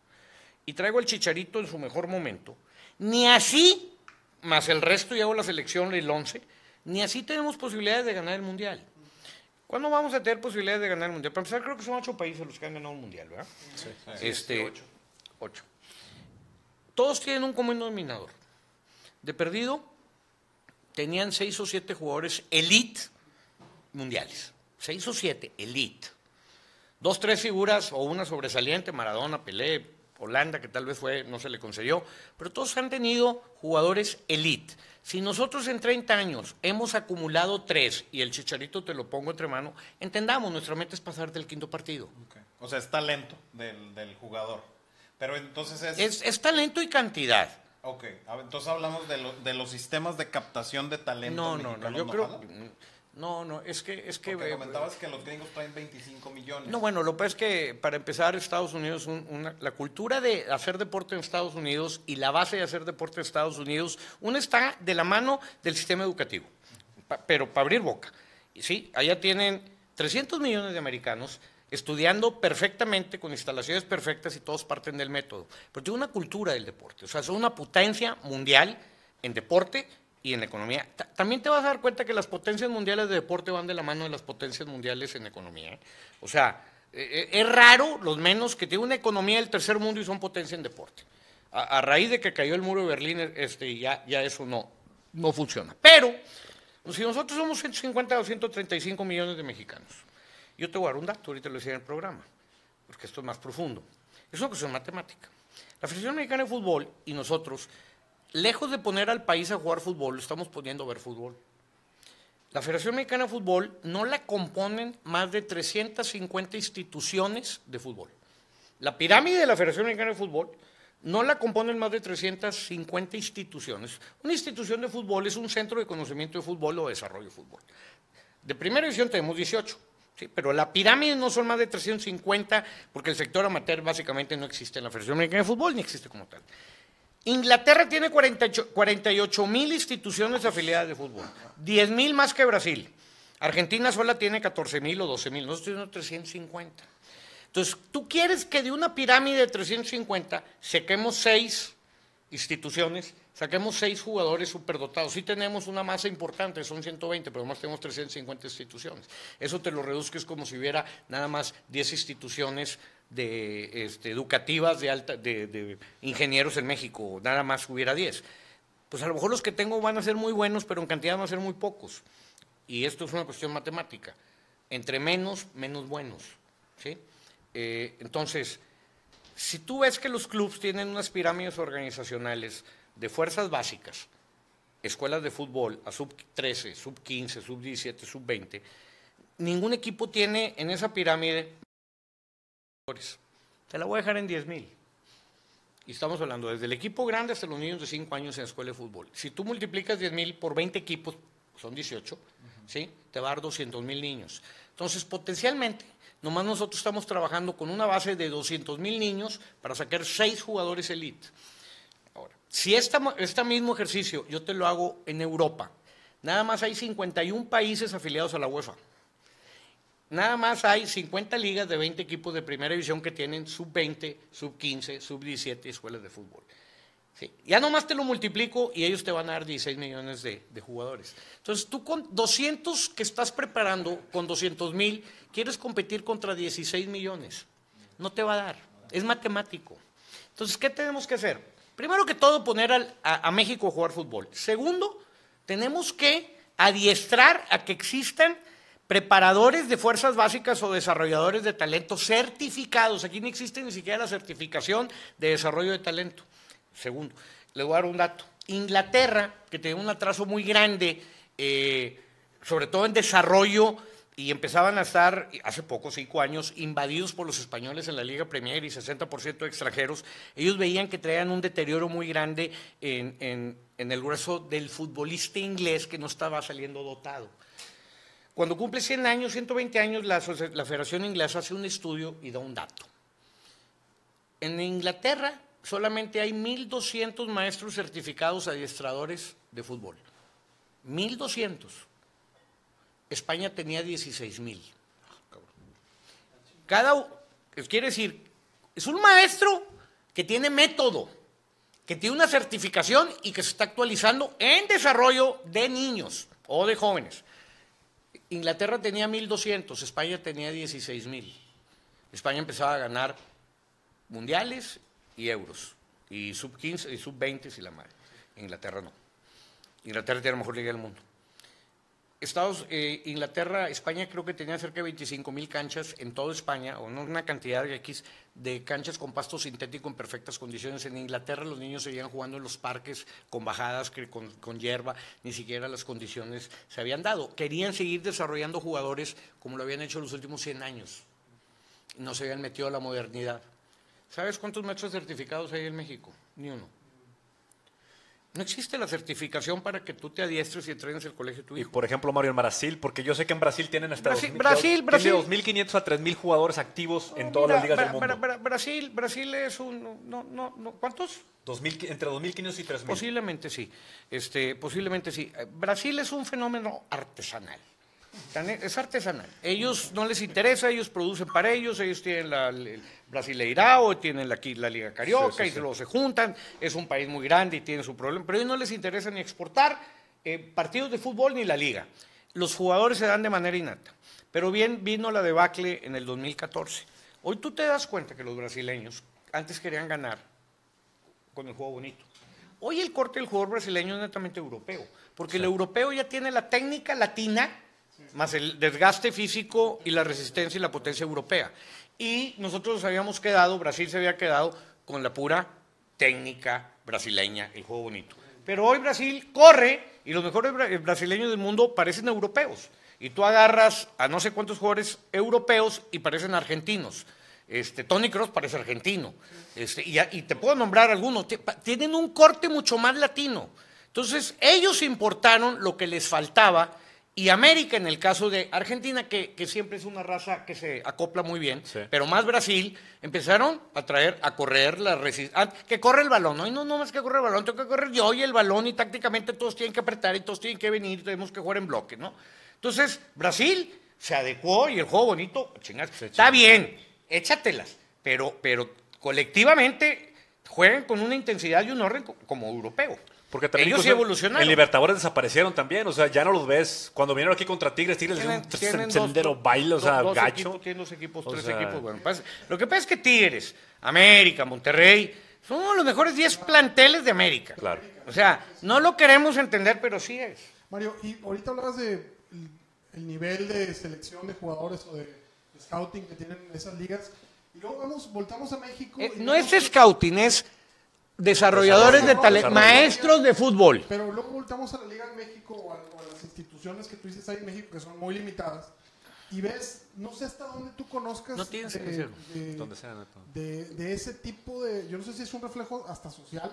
Y traigo al Chicharito en su mejor momento. Ni así, más el resto y hago la selección el 11, ni así tenemos posibilidades de ganar el Mundial. ¿Cuándo vamos a tener posibilidades de ganar el Mundial? Para empezar, creo que son ocho países los que han ganado un Mundial, ¿verdad? Este, ocho. Ocho. Todos tienen un común denominador. De perdido, tenían seis o siete jugadores elite mundiales. Seis o siete, elite. Dos, tres figuras o una sobresaliente, Maradona, Pelé, Holanda, que tal vez fue, no se le concedió, pero todos han tenido jugadores elite. Si nosotros en 30 años hemos acumulado tres y el chicharito te lo pongo entre mano, entendamos, nuestra meta es pasar del quinto partido. O sea, es talento del, del jugador. Pero entonces es... Es, es talento y cantidad. Ok, entonces hablamos de, lo- de los sistemas de captación de talento No, no, no, yo creo... No, no, es que... Es que Porque eh, comentabas que los gringos traen 25 millones. No, bueno, lo que pasa es que para empezar, Estados Unidos, un- una- la cultura de hacer deporte en Estados Unidos y la base de hacer deporte en Estados Unidos, una está de la mano del sistema educativo, pa- pero para abrir boca. Y sí, allá tienen 300 millones de americanos estudiando perfectamente, con instalaciones perfectas y todos parten del método. Pero tiene una cultura del deporte, o sea, son una potencia mundial en deporte y en economía. Ta- También te vas a dar cuenta que las potencias mundiales de deporte van de la mano de las potencias mundiales en economía. ¿eh? O sea, eh, eh, es raro los menos que tienen una economía del tercer mundo y son potencia en deporte. A, a raíz de que cayó el muro de Berlín, este, ya, ya eso no, no funciona. Pero, pues, si nosotros somos 150 o 135 millones de mexicanos, yo te voy a dar un dato, ahorita lo decía en el programa, porque esto es más profundo. Es una cuestión matemática. La Federación Mexicana de Fútbol y nosotros, lejos de poner al país a jugar fútbol, lo estamos poniendo a ver fútbol. La Federación Mexicana de Fútbol no la componen más de 350 instituciones de fútbol. La pirámide de la Federación Mexicana de Fútbol no la componen más de 350 instituciones. Una institución de fútbol es un centro de conocimiento de fútbol o desarrollo de fútbol. De primera división tenemos 18, ¿sí? pero la pirámide no son más de 350 porque el sector amateur básicamente no existe en la Federación Americana de Fútbol ni existe como tal. Inglaterra tiene 48 mil instituciones afiliadas de fútbol, 10 mil más que Brasil. Argentina sola tiene 14 mil o 12 mil, nosotros tenemos 350. Entonces, tú quieres que de una pirámide de 350 saquemos seis instituciones, saquemos seis jugadores superdotados. Sí tenemos una masa importante, son 120, pero además tenemos 350 instituciones. Eso te lo reduzques como si hubiera nada más 10 instituciones de, este, educativas de, alta, de, ingenieros en México, nada más hubiera 10. Pues a lo mejor los que tengo van a ser muy buenos, pero en cantidad van a ser muy pocos. Y esto es una cuestión matemática. Entre menos, menos buenos. ¿sí? Eh, entonces, si tú ves que los clubes tienen unas pirámides organizacionales de fuerzas básicas, escuelas de fútbol a sub 13, sub 15, sub 17, sub 20, ningún equipo tiene en esa pirámide. Te la voy a dejar en 10 mil. Y estamos hablando desde el equipo grande hasta los niños de 5 años en la escuela de fútbol. Si tú multiplicas 10 mil por 20 equipos, son 18, ¿sí? te va a dar 200 mil niños. Entonces, potencialmente, nomás nosotros estamos trabajando con una base de 200 mil niños para sacar 6 jugadores elite. Ahora, si este esta mismo ejercicio yo te lo hago en Europa, nada más hay 51 países afiliados a la UEFA. Nada más hay 50 ligas de 20 equipos de primera división que tienen sub 20, sub 15, sub 17 escuelas de fútbol. Sí. Ya nomás te lo multiplico y ellos te van a dar 16 millones de, jugadores. Entonces tú con 200 que estás preparando, con 200 mil, quieres competir contra 16 millones. No te va a dar. Es matemático. Entonces, ¿qué tenemos que hacer? Primero que todo, poner al, a México a jugar fútbol. Segundo, tenemos que adiestrar a que existan preparadores de fuerzas básicas o desarrolladores de talento certificados. Aquí no existe ni siquiera la certificación de desarrollo de talento. Segundo, le voy a dar un dato. Inglaterra, que tenía un atraso muy grande, eh, sobre todo en desarrollo, y empezaban a estar, hace poco, cinco años, invadidos por los españoles en la Liga Premier y 60% de extranjeros, ellos veían que traían un deterioro muy grande en, el grueso del futbolista inglés que no estaba saliendo dotado. Cuando cumple 100 años, 120 años, la, la Federación Inglesa hace un estudio y da un dato. En Inglaterra solamente hay 1.200 maestros certificados adiestradores de fútbol. 1.200. España tenía 16.000. Cada, quiere decir, es un maestro que tiene método, que tiene una certificación y que se está actualizando en desarrollo de niños o de jóvenes. Inglaterra tenía 1.200, España tenía 16.000. España empezaba a ganar mundiales y euros, y sub 15 y sub 20 si la madre. Inglaterra no. Inglaterra tiene la mejor liga del mundo. Estados, eh, Inglaterra, España creo que tenía cerca de 25 mil canchas en toda España, o no una cantidad de X de canchas con pasto sintético en perfectas condiciones. En Inglaterra los niños seguían jugando en los parques con bajadas, con, con hierba, ni siquiera las condiciones se habían dado. Querían seguir desarrollando jugadores como lo habían hecho los últimos 100 años. No se habían metido a la modernidad. ¿Sabes cuántos metros certificados hay en México? Ni uno. No existe la certificación para que tú te adiestres y entrenes el colegio de tu Y hijo. por ejemplo, Mario, en Brasil, porque yo sé que en Brasil tienen hasta Brasil- 2000 Brasil, Brasil. tiene 2.500 a 3.000 jugadores activos en No, todas mira, las ligas Bra- del mundo. Bra- Bra- Brasil, Brasil es un... No, no, no, ¿Cuántos? 2000 entre 2.500 y 3.000. Posiblemente sí. Este, posiblemente sí. Brasil es un fenómeno artesanal. Tan- Es artesanal. Ellos no les interesa, ellos producen para ellos, ellos tienen la, el Brasileirao, tienen la, aquí la Liga Carioca Sí, sí, y sí. luego se juntan. Es un país muy grande y tiene su problema, pero a ellos no les interesa ni exportar eh, partidos de fútbol ni la liga. Los jugadores se dan de manera innata. Pero bien vino la debacle en el 2014. Hoy tú te das cuenta que los brasileños antes querían ganar con el juego bonito. Hoy el corte del jugador brasileño es netamente europeo, porque el europeo ya tiene la técnica latina, más el desgaste físico y la resistencia y la potencia europea. Y nosotros nos habíamos quedado, Brasil se había quedado con la pura técnica brasileña, el juego bonito. Pero hoy Brasil corre y los mejores bra- brasileños del mundo parecen europeos. Y tú agarras a no sé cuántos jugadores europeos y parecen argentinos. Este, Tony Cross parece argentino. Este, y, y te puedo nombrar algunos. Tienen un corte mucho más latino. Entonces, ellos importaron lo que les faltaba. Y América, en el caso de Argentina, que, que siempre es una raza que se acopla muy bien, Sí. pero más Brasil, empezaron a traer, a correr la resistencia. Que corre el balón. No, no, no más que correr el balón, tengo que correr yo y el balón, y tácticamente todos tienen que apretar y todos tienen que venir, tenemos que jugar en bloque, ¿no? Entonces, Brasil se adecuó y el juego bonito, chingas, está bien, échatelas, pero, pero colectivamente juegan con una intensidad y un orden co- como europeo. Porque también Ellos sí evolucionaron. En Libertadores desaparecieron también, o sea, ya no los ves. Cuando vinieron aquí contra Tigres, Tigres Tienen- un tienen sendero dos- baile, o sea, dos gacho. equipos, tienen dos equipos, O tres sea- equipos. Bueno, pasa- lo que pasa es que Tigres, América, Monterrey, son uno de los mejores 10 planteles de América. Claro. O sea, no lo queremos entender, pero sí es. Mario, y ahorita hablabas de el, el nivel de selección de jugadores o de, de scouting que tienen esas ligas. Y luego vamos, voltamos a México. Eh, y no vemos- es scouting, es desarrolladores de talento, maestros de fútbol. Pero luego voltamos a la Liga en México o a, o a las instituciones que tú dices ahí en México que son muy limitadas. Y ves, no sé hasta dónde tú conozcas No tienes de, que decirlo. de- Donde sea, de- de ese tipo de, yo no sé si es un reflejo hasta social,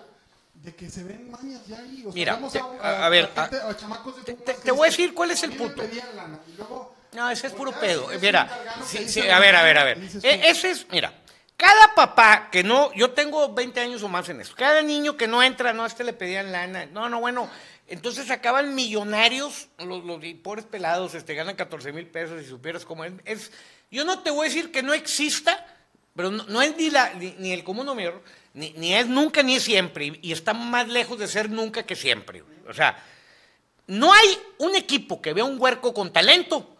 de que se ven mañas ya ahí. O sea, Mira, te- a, a- a ver, gente- a chamacos de te- te- voy a decir cuál es el "A mí me punto". lana", y luego, No, ese es puro pedo. Mira, sí, sí, a ver, a ver, a ver. E- Ese es, mira, cada papá que no, yo tengo 20 años o más en esto, cada niño que no entra, no, a este le pedían lana, no, no, bueno, entonces acaban millonarios, los, los pobres pelados, este, ganan 14 mil pesos y supieras cómo es, es- yo no te voy a decir que no exista, pero no, es ni, la, ni, ni el común número, ni, ni es nunca ni es siempre, y, y está más lejos de ser nunca que siempre, o sea, no hay un equipo que vea un huerco con talento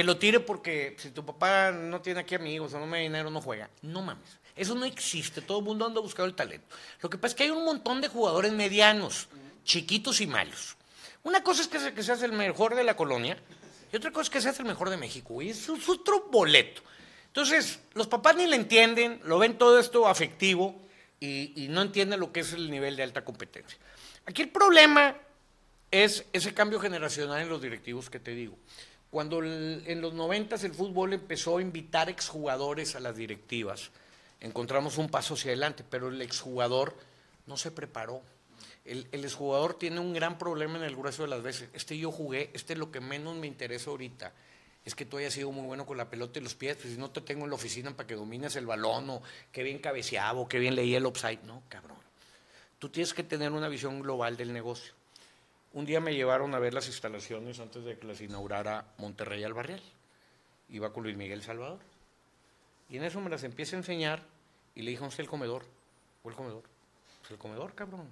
que lo tire porque si tu papá no tiene aquí amigos o no me da dinero, no juega. No mames. Eso no existe. Todo el mundo anda buscando el talento. Lo que pasa es que hay un montón de jugadores medianos, chiquitos y malos. Una cosa es que se, que seas el mejor de la colonia y otra cosa es que seas el mejor de México. Y eso es otro boleto. Entonces, los papás ni le entienden, lo ven todo esto afectivo y, y no entienden lo que es el nivel de alta competencia. Aquí el problema es ese cambio generacional en los directivos que te digo. Cuando el- en los noventas el fútbol empezó a invitar exjugadores a las directivas, encontramos un paso hacia adelante, pero el exjugador no se preparó. El, exjugador tiene un gran problema en el grueso de las veces. Este yo jugué, este es lo que menos me interesa ahorita. Es que tú hayas sido muy bueno con la pelota y los pies, pues si no te tengo en la oficina para que domines el balón, o qué bien cabeceaba, o qué bien leía el offside. No, cabrón. Tú tienes que tener una visión global del negocio. Un día me llevaron a ver las instalaciones antes de que las inaugurara Monterrey al Barrial. Iba con Luis Miguel Salvador. Y en eso me las empieza a enseñar y le dije, ¿dónde está el comedor? ¿O el comedor? Pues el comedor, cabrón.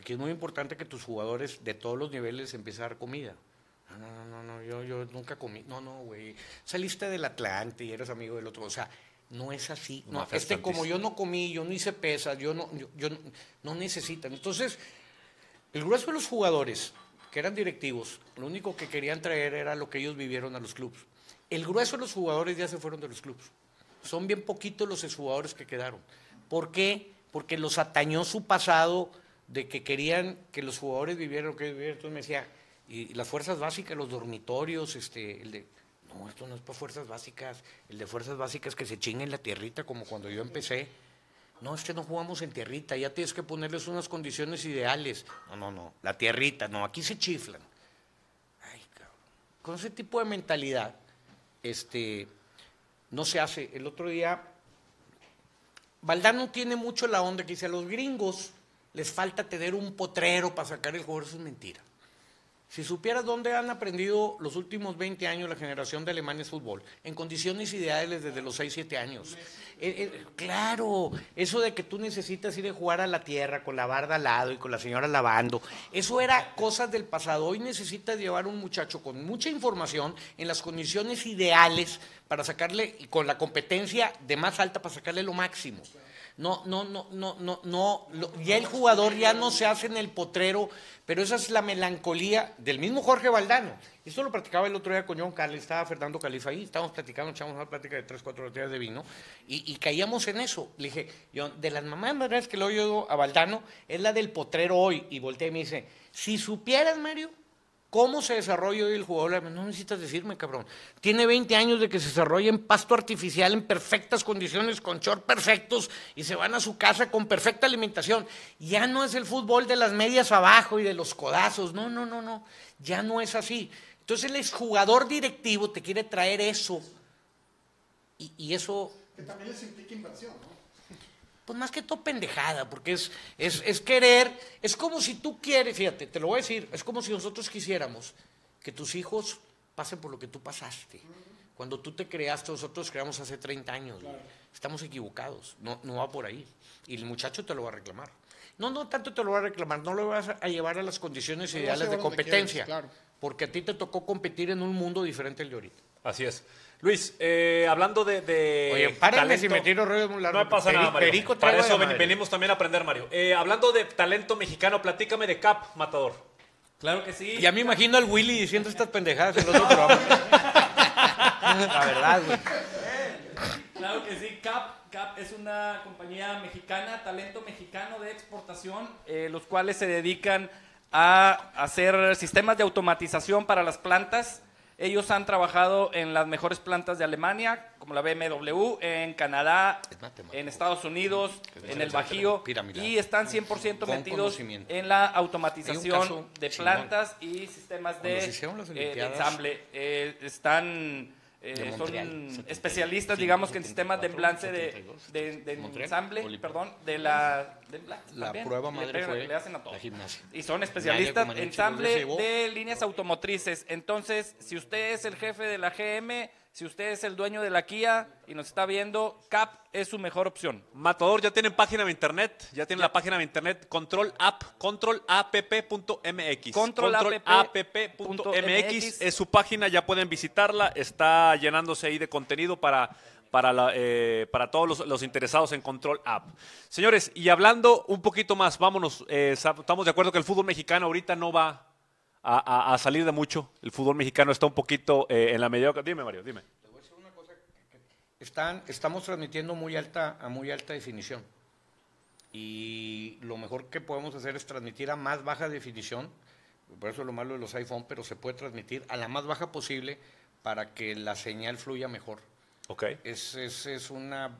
Aquí es muy importante que tus jugadores de todos los niveles empiecen a dar comida. No, no, no, no, yo, yo nunca comí. No, no, güey. Saliste del Atlante y eres amigo del otro. O sea, no es así. No, Mafia este, como yo no comí, yo no hice pesas, yo no, yo, yo no, no necesitan. Entonces, el grueso de los jugadores, que eran directivos, lo único que querían traer era lo que ellos vivieron a los clubes. El grueso de los jugadores ya se fueron de los clubes. Son bien poquitos los exjugadores que quedaron. ¿Por qué? Porque los atañó su pasado de que querían que los jugadores vivieran lo que ellos vivieron. Entonces me decía, y, las fuerzas básicas, los dormitorios, este, el de, no, esto no es para fuerzas básicas, el de fuerzas básicas que se chinguen la tierrita como cuando yo empecé. No, es que no jugamos en tierrita, ya tienes que ponerles unas condiciones ideales. No, no, no, la tierrita, no, aquí se chiflan. Ay, cabrón. Con ese tipo de mentalidad, este, no se hace. El otro día, Valdano tiene mucho la onda que dice, a los gringos les falta tener un potrero para sacar el jugador, eso es mentira. Si supieras dónde han aprendido los últimos 20 años la generación de alemanes fútbol, en condiciones ideales desde los 6, 7 años. Eh, eh, claro, eso de que tú necesitas ir a jugar a la tierra con la barda al lado y con la señora lavando, eso era cosas del pasado. Hoy necesitas llevar un muchacho con mucha información en las condiciones ideales para sacarle, y con la competencia de más alta para sacarle lo máximo. No, no, no, no, no, no, ya el jugador ya no se hace en el potrero, pero esa es la melancolía del mismo Jorge Valdano. Esto lo platicaba el otro día con John estaba Fernando Califa ahí, estábamos platicando, echamos una plática de tres, cuatro botellas de vino, y, caíamos en eso. Le dije, yo, de las mamás más que le oído a Valdano, es la del potrero hoy, y volteé y me dice, si supieras, Mario, ¿Cómo se desarrolla hoy el jugador? No necesitas decirme, cabrón. Tiene 20 años de que se desarrolla en pasto artificial, en perfectas condiciones, con short perfectos, y se van a su casa con perfecta alimentación. Ya no es el fútbol de las medias abajo y de los codazos. No, no, no, no. Ya no es así. Entonces el jugador directivo te quiere traer eso. Y, y eso Que también les implica inversión, ¿no? Pues más que todo pendejada, porque es, es, es querer, es como si tú quieres, fíjate, te lo voy a decir, es como si nosotros quisiéramos que tus hijos pasen por lo que tú pasaste. Cuando tú te creaste, nosotros creamos hace 30 años. güey. Estamos equivocados, no, no va por ahí. Y el muchacho te lo va a reclamar. No, no tanto te lo va a reclamar, no lo vas a llevar a las condiciones No ideales de competencia. quieres, claro. Porque a ti te tocó competir en un mundo diferente al de ahorita. Así es. Luis, eh, hablando de, de Oye, párenme talento- si me tiro rollo muy largo. No me pasa Peri- nada, Mario. Perico Para eso ven- venimos también a aprender, Mario. Eh, hablando de talento mexicano, platícame de Cap, Matador. Claro que sí. Ya me imagino al Willy diciendo estas pendejadas en el otro programa. La verdad, güey. Claro que sí, CAP, CAP es una compañía mexicana, talento mexicano de exportación, eh, los cuales se dedican a hacer sistemas de automatización para las plantas. Ellos han trabajado en las mejores plantas de Alemania, como la BMW, en Canadá, en Estados Unidos, en el Bajío, y están 100% Con metidos en la automatización de plantas y sistemas de, eh, ensamble. Eh, están eh, son 70, especialistas, 75, digamos que en sistemas de 74, emblance de, 72, de, de Montreal, ensamble, perdón, de la de emblance La también. prueba Le madre pegan- fue le hacen a todo. la gimnasia. Y son especialistas en ensamble de líneas automotrices. Entonces, si usted es el jefe de la GM, si usted es el dueño de la Kia y nos está viendo, CAP es su mejor opción. Matador, ya tienen página de internet, ya tienen la página de internet control app, controlapp.mx. Controlapp.mx. Controlapp.mx es su página, ya pueden visitarla, está llenándose ahí de contenido para, para, la, eh, para todos los, los interesados en Control App. Señores, y hablando un poquito más, vámonos, eh, estamos de acuerdo que el fútbol mexicano ahorita no va a, a- a salir de mucho, el fútbol mexicano está un poquito eh, en la mediocre. Dime, Mario, dime. Están, estamos transmitiendo muy alta, a muy alta definición. Y lo mejor que podemos hacer es transmitir a más baja definición. Por eso es lo malo de los iPhone, pero se puede transmitir a la más baja posible para que la señal fluya mejor. Ok, Es, es, es una,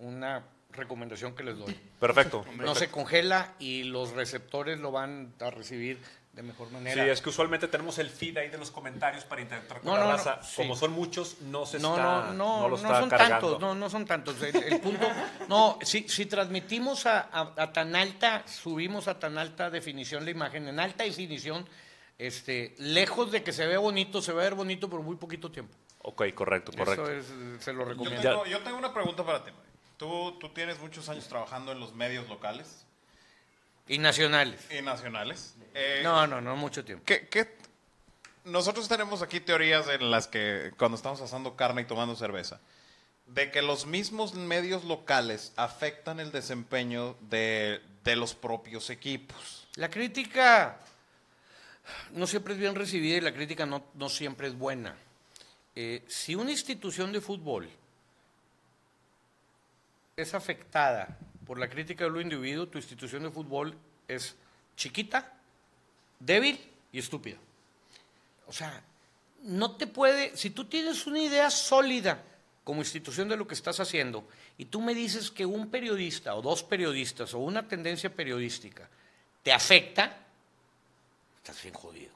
una recomendación que les doy. perfecto. No se congela y los receptores lo van a recibir de mejor Sí, manera. es que usualmente tenemos el feed ahí de los comentarios para interactuar con No, la no, no, raza. sí. Como son muchos, no se No, está, no, no, lo no está son cargando. tantos, no, no son tantos. El, el punto, no, si, si transmitimos a, a- a tan alta, subimos a tan alta definición la imagen, en alta definición, este, lejos de que se vea bonito, se va a ver bonito por muy poquito tiempo. Ok, correcto, correcto. Eso es, se lo Yo recomiendo. tengo, yo tengo una pregunta para ti. Tú, tú tienes muchos años trabajando en los medios locales Y nacionales. y nacionales. Eh, No, no, no mucho tiempo. ¿qué- qué- Nosotros tenemos aquí teorías en las que cuando estamos asando carne y tomando cerveza, de que los mismos medios locales afectan el desempeño de, de los propios equipos. La crítica no siempre es bien recibida y la crítica no, no siempre es buena. Eh, si una institución de fútbol es afectada por la crítica de lo individuo, tu institución de fútbol es chiquita, débil y estúpida. O sea, no te puede, si tú tienes una idea sólida como institución de lo que estás haciendo y tú me dices que un periodista o dos periodistas o una tendencia periodística te afecta, estás bien jodido.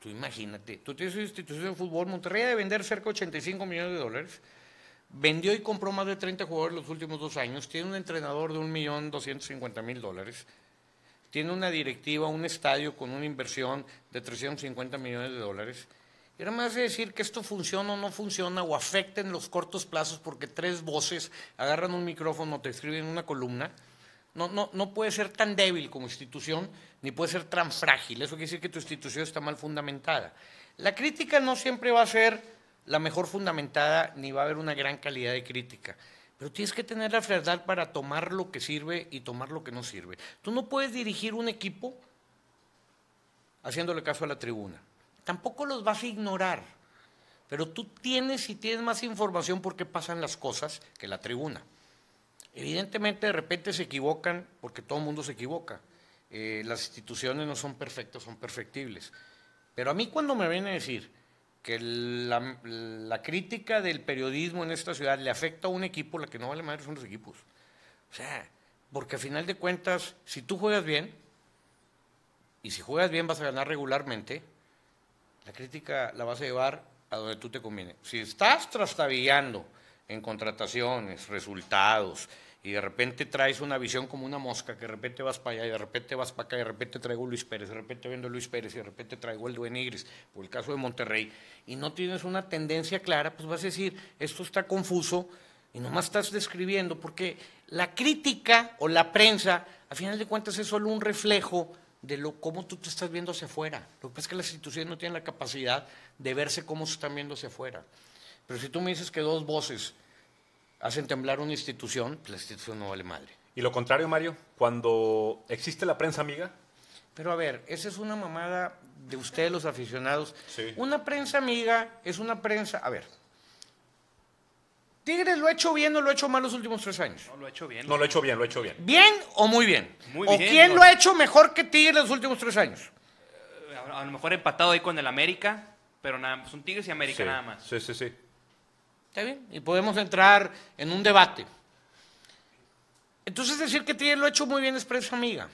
Tú imagínate, tú tienes una institución de fútbol, Monterrey de vender cerca de 85 millones de dólares, vendió y compró más de 30 jugadores los últimos dos años, tiene un entrenador de 1.250.000 dólares, tiene una directiva, un estadio con una inversión de 350 millones de dólares. Y ahora me hace decir que esto funciona o no funciona o afecta en los cortos plazos porque tres voces agarran un micrófono, te escriben una columna. No, no, no puede ser tan débil como institución, ni puede ser tan frágil. Eso quiere decir que tu institución está mal fundamentada. La crítica no siempre va a ser la mejor fundamentada, ni va a haber una gran calidad de crítica. Pero tienes que tener la verdad para tomar lo que sirve y tomar lo que no sirve. Tú no puedes dirigir un equipo haciéndole caso a la tribuna. Tampoco los vas a ignorar. Pero tú tienes y tienes más información porque pasan las cosas que la tribuna. Evidentemente de repente se equivocan porque todo el mundo se equivoca. Eh, las instituciones no son perfectas, son perfectibles. Pero a mí cuando me viene a decir que la, la crítica del periodismo en esta ciudad le afecta a un equipo, la que no vale madre son los equipos. O sea, porque a final de cuentas, si tú juegas bien, y si juegas bien vas a ganar regularmente, la crítica la vas a llevar a donde tú te conviene. Si estás trastabillando en contrataciones, resultados, y de repente traes una visión como una mosca, que de repente vas para allá, y de repente vas para acá, y de repente traigo Luis Pérez, de repente vendo Luis Pérez, y de repente traigo el Duenigris, por el caso de Monterrey, y no tienes una tendencia clara, pues vas a decir, esto está confuso, y nomás estás describiendo, porque la crítica o la prensa, a final de cuentas, es solo un reflejo de lo cómo tú te estás viendo hacia afuera. Lo que pasa es que las instituciones no tienen la capacidad de verse cómo se están viendo hacia afuera. Pero si tú me dices que dos voces hacen temblar una institución, pues la institución no vale madre. Y lo contrario, Mario, cuando existe la prensa amiga, Pero a ver, esa es una mamada de ustedes los aficionados. Sí. Una prensa amiga es una prensa... A ver, Tigres lo ha hecho bien o lo ha hecho mal los últimos tres años. No, lo he hecho bien. no lo he hecho bien, lo he hecho bien. ¿Bien o muy bien? Muy ¿O bien, quién no. lo ha hecho mejor que Tigres los últimos tres años? A, a lo mejor empatado ahí con el América, pero nada, son Tigres y América Sí, nada más. Sí, sí, sí. ¿Está bien? Y podemos entrar en un debate. Entonces decir que Tigres lo ha hecho muy bien es prensa amiga.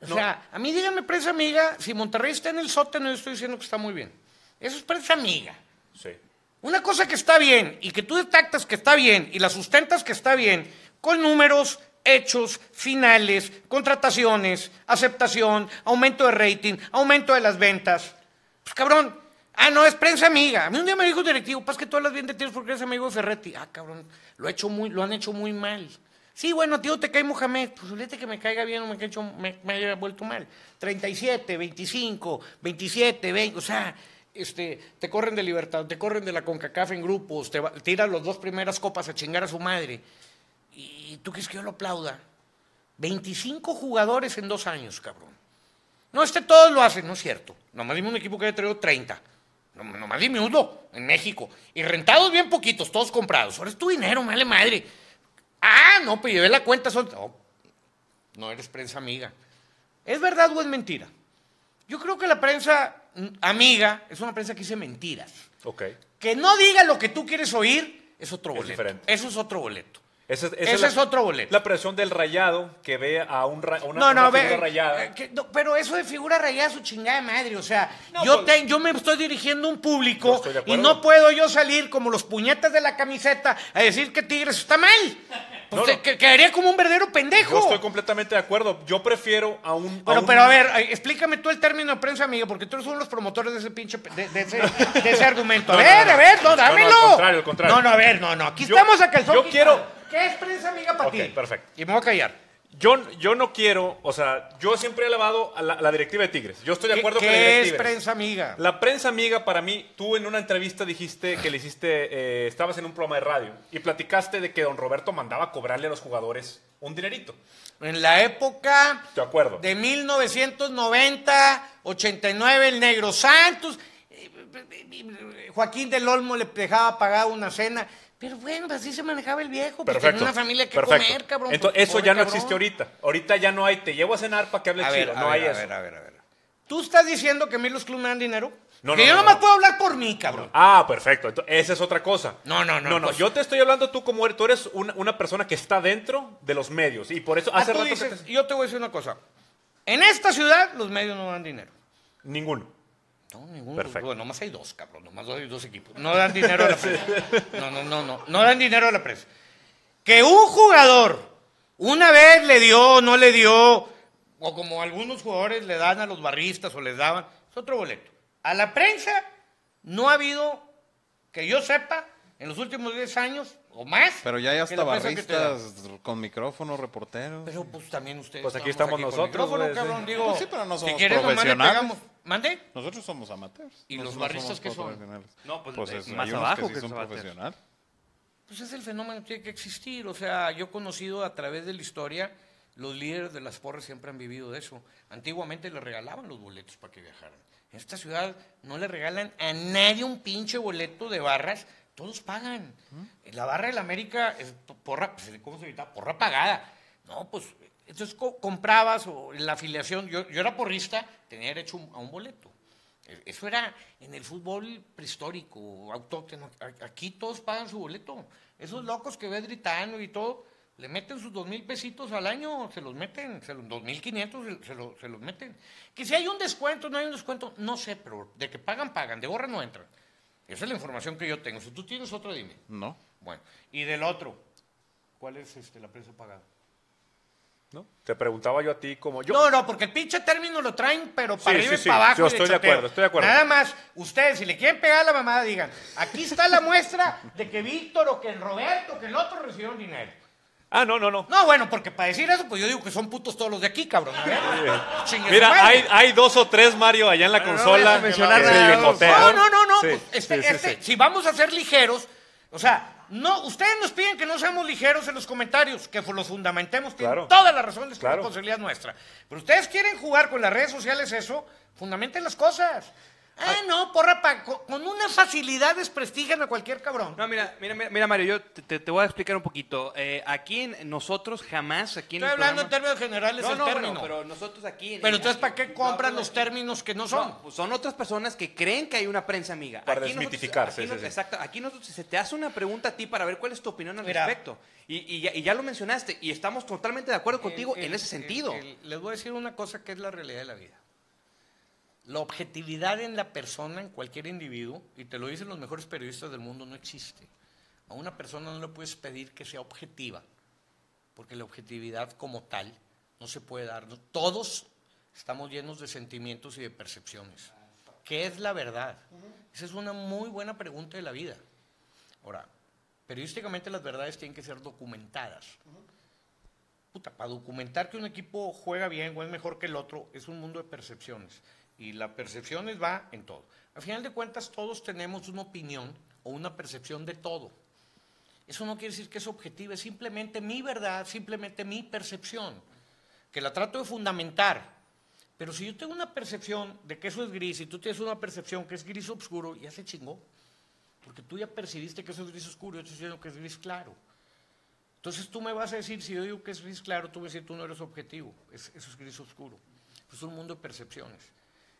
O sea, a mí díganme prensa amiga, si Monterrey está en el sótano, yo estoy diciendo que está muy bien. Eso es prensa amiga. Sí. Una cosa que está bien y que tú detectas que está bien y la sustentas que está bien con números, hechos, finales, contrataciones, aceptación, aumento de rating, aumento de las ventas. Pues cabrón, ah, no, es prensa amiga. A mí un día me dijo directivo, pasa que tú hablas bien de ti porque eres amigo Ferretti. Ah, cabrón, lo, ha hecho muy, lo han hecho muy mal. Sí, bueno, tío, te cae Mohamed. Pues olvídate que me caiga bien o me, caiga- me, me haya vuelto mal. 37, 25, 27, 20, o sea, este, te corren de libertad, te corren de la CONCACAF en grupos, te tiran las dos primeras copas a chingar a su madre. ¿Y tú crees que yo lo aplauda? 25 jugadores en dos años, cabrón. No, este todos lo hacen, no es cierto. Nomás dime un equipo que haya traído 30. No, nomás dime uno en México. Y rentados bien poquitos, todos comprados. Ahora es tu dinero, me vale madre. Ah, no, pues llevé la cuenta. Son... No, no eres prensa amiga. ¿Es verdad o es mentira? Yo creo que la prensa mm, amiga es una prensa que dice mentiras. Ok. Que no diga lo que tú quieres oír es otro Es boleto. diferente. Eso es otro boleto. Ese, Ese es otro boleto. La presión del rayado que ve a un ra- una, no, no, una ve, figura rayada. eh, que- no, pero eso de figura rayada es su chingada madre. O sea, No, yo, pues- te- yo me estoy dirigiendo a un público y no puedo yo salir como los puñetes de la camiseta a decir que Tigres está mal. Pues No, te- no. que- quedaría como un verdadero pendejo. Yo estoy completamente de acuerdo. Yo prefiero a un. a Pero, un- pero a ver, explícame tú el término de prensa amiga, porque tú eres uno de los promotores de ese pinche, de, de ese, de ese argumento. A ver, no. a ver, no, No, no, al dámelo. contrario, al contrario. No, no, a ver, no, no, aquí Yo- estamos a calzón yo quiero- ¿Qué es prensa amiga para Ok, ti? perfecto. Y me voy a callar. Yo, yo no quiero, o sea, yo siempre he elevado a la, la directiva de Tigres. Yo estoy de ¿Qué, acuerdo qué con la directiva es prensa amiga? La prensa amiga para mí, tú en una entrevista dijiste que le hiciste, eh, estabas en un programa de radio y platicaste de que don Roberto mandaba cobrarle a los jugadores un dinerito. En la época De acuerdo. de 1990, 89, el Negro Santos, eh, Joaquín del Olmo le dejaba pagar una cena. Pero bueno, así se manejaba el viejo. Pues Perfecto. tenía una familia que perfecto. comer, cabrón. Entonces, pues, eso pobre ya no cabrón. existe ahorita. Ahorita ya no hay, te llevo a cenar para que hable A chido. ver, a no ver, hay a eso. ver, a ver, a ver. ¿Tú estás diciendo que a mí los clubes me dan dinero? No, que no, yo no, nomás no. puedo hablar por mí, cabrón. Ah, perfecto. Entonces, esa es otra cosa. No, no, no, No, no. pues- Yo te estoy hablando tú como eres, tú eres una, una persona que está dentro de los medios. Y por eso Ah, hace tú rato que dices, te- yo te voy a decir una cosa. En esta ciudad los medios no dan dinero. Ninguno. No, ninguno. Perfecto. Bueno, nomás hay dos, cabrón. Nomás hay dos equipos. No dan dinero a la prensa. No, no, no, no. No dan dinero a la prensa. Que un jugador una vez le dio, no le dio, o como algunos jugadores le dan a los barristas o les daban, es otro boleto. A la prensa no ha habido, que yo sepa, en los últimos 10 años o más. Pero ya hay hasta barristas con micrófono, reporteros. Pero pues también ustedes. Pues aquí estamos nosotros, micrófono, güey, sí. cabrón, digo, Pues sí, pero no si somos quieres, nomás le profesionales. pegamos. ¿Mande? Nosotros somos amateurs. ¿Y los barristas qué son? No, pues, Pues eh, es- más hay unos abajo que son profesionales. Pues es el fenómeno que tiene que existir. O sea, yo he conocido a través de la historia, los líderes de las porras siempre han vivido de eso. Antiguamente le regalaban los boletos para que viajaran. En esta ciudad no le regalan a nadie un pinche boleto de barras, todos pagan. La barra de la América es porra, pues, ¿cómo se llama? Porra pagada. No, pues, entonces co- comprabas o la afiliación, yo, yo era porrista, tenía derecho a un boleto. E- Eso era en el fútbol prehistórico, autóctono. Aquí todos pagan su boleto. Esos locos que ves gritando y todo, le meten sus dos mil pesitos al año, se los meten, se los, dos mil quinientos se, se lo- se los meten. Que si hay un descuento, no hay un descuento, no sé, pero de que pagan, pagan, de gorra no entran. Esa es la información que yo tengo. Si tú tienes otra, dime. No. Bueno, y del otro, ¿cuál es este, la precio pagada? ¿No? Te preguntaba yo a ti como yo. No, no, porque el pinche término lo traen, pero para Sí, arriba sí, y sí, para abajo. yo estoy de acuerdo, estoy de acuerdo. Nada más, ustedes, si le quieren pegar a la mamada, digan, aquí está la muestra de que Víctor o que el Roberto o que el otro recibieron dinero. Ah, no, no, no. No, bueno, porque para decir eso, pues yo digo que son putos todos los de aquí, cabrón. Mira, hay, hay dos o tres, Mario, allá en la Bueno, consola. No, no, no, no. Sí, pues, este, sí, sí, este, sí. Si vamos a ser ligeros, o sea, no, ustedes nos piden que no seamos ligeros en los comentarios, que los fundamentemos, tienen Claro. toda la razón, Claro. responsabilidad nuestra. Pero ustedes quieren jugar con las redes sociales eso, fundamenten las cosas. Ah, no, porra, pa- con, una facilidad desprestigian a cualquier cabrón. No, mira, mira, mira, mira, Mario, yo te, te- voy a explicar un poquito. Eh, aquí en, nosotros jamás, aquí en Estoy el hablando en términos generales No, el no, término. bueno, pero nosotros aquí... en- Pero entonces, ¿para qué compran los aquí- términos que no son? No, pues son otras personas que creen que hay una prensa amiga. Para Aquí nosotros- desmitificar, aquí sí, no- sí, sí. Exacto. Aquí nosotros se te hace una pregunta a ti para ver cuál es tu opinión al Mira. respecto. Y, y ya, y ya lo mencionaste. Y estamos totalmente de acuerdo contigo El- en ese sentido. el- el- les voy a decir una cosa que es la realidad de la vida. La objetividad en la persona, en cualquier individuo, y te lo dicen los mejores periodistas del mundo, no existe. A una persona no le puedes pedir que sea objetiva, porque la objetividad como tal no se puede dar. Todos estamos llenos de sentimientos y de percepciones. ¿Qué es la verdad? Esa es una muy buena pregunta de la vida. Ahora, periodísticamente las verdades tienen que ser documentadas puta, para documentar que un equipo juega bien o es mejor que el otro, es un mundo de percepciones. Y la percepciones va en todo. Al final de cuentas, todos tenemos una opinión o una percepción de todo. Eso no quiere decir que es objetiva, es simplemente mi verdad, simplemente mi percepción, que la trato de fundamentar. Pero si yo tengo una percepción de que eso es gris y tú tienes una percepción que es gris oscuro, ya se chingó. Porque tú ya percibiste que eso es gris oscuro y yo estoy diciendo que es gris claro. Entonces tú me vas a decir, si yo digo que es gris claro, tú me vas a decir, tú no eres objetivo, es- eso es gris oscuro. Es un mundo de percepciones.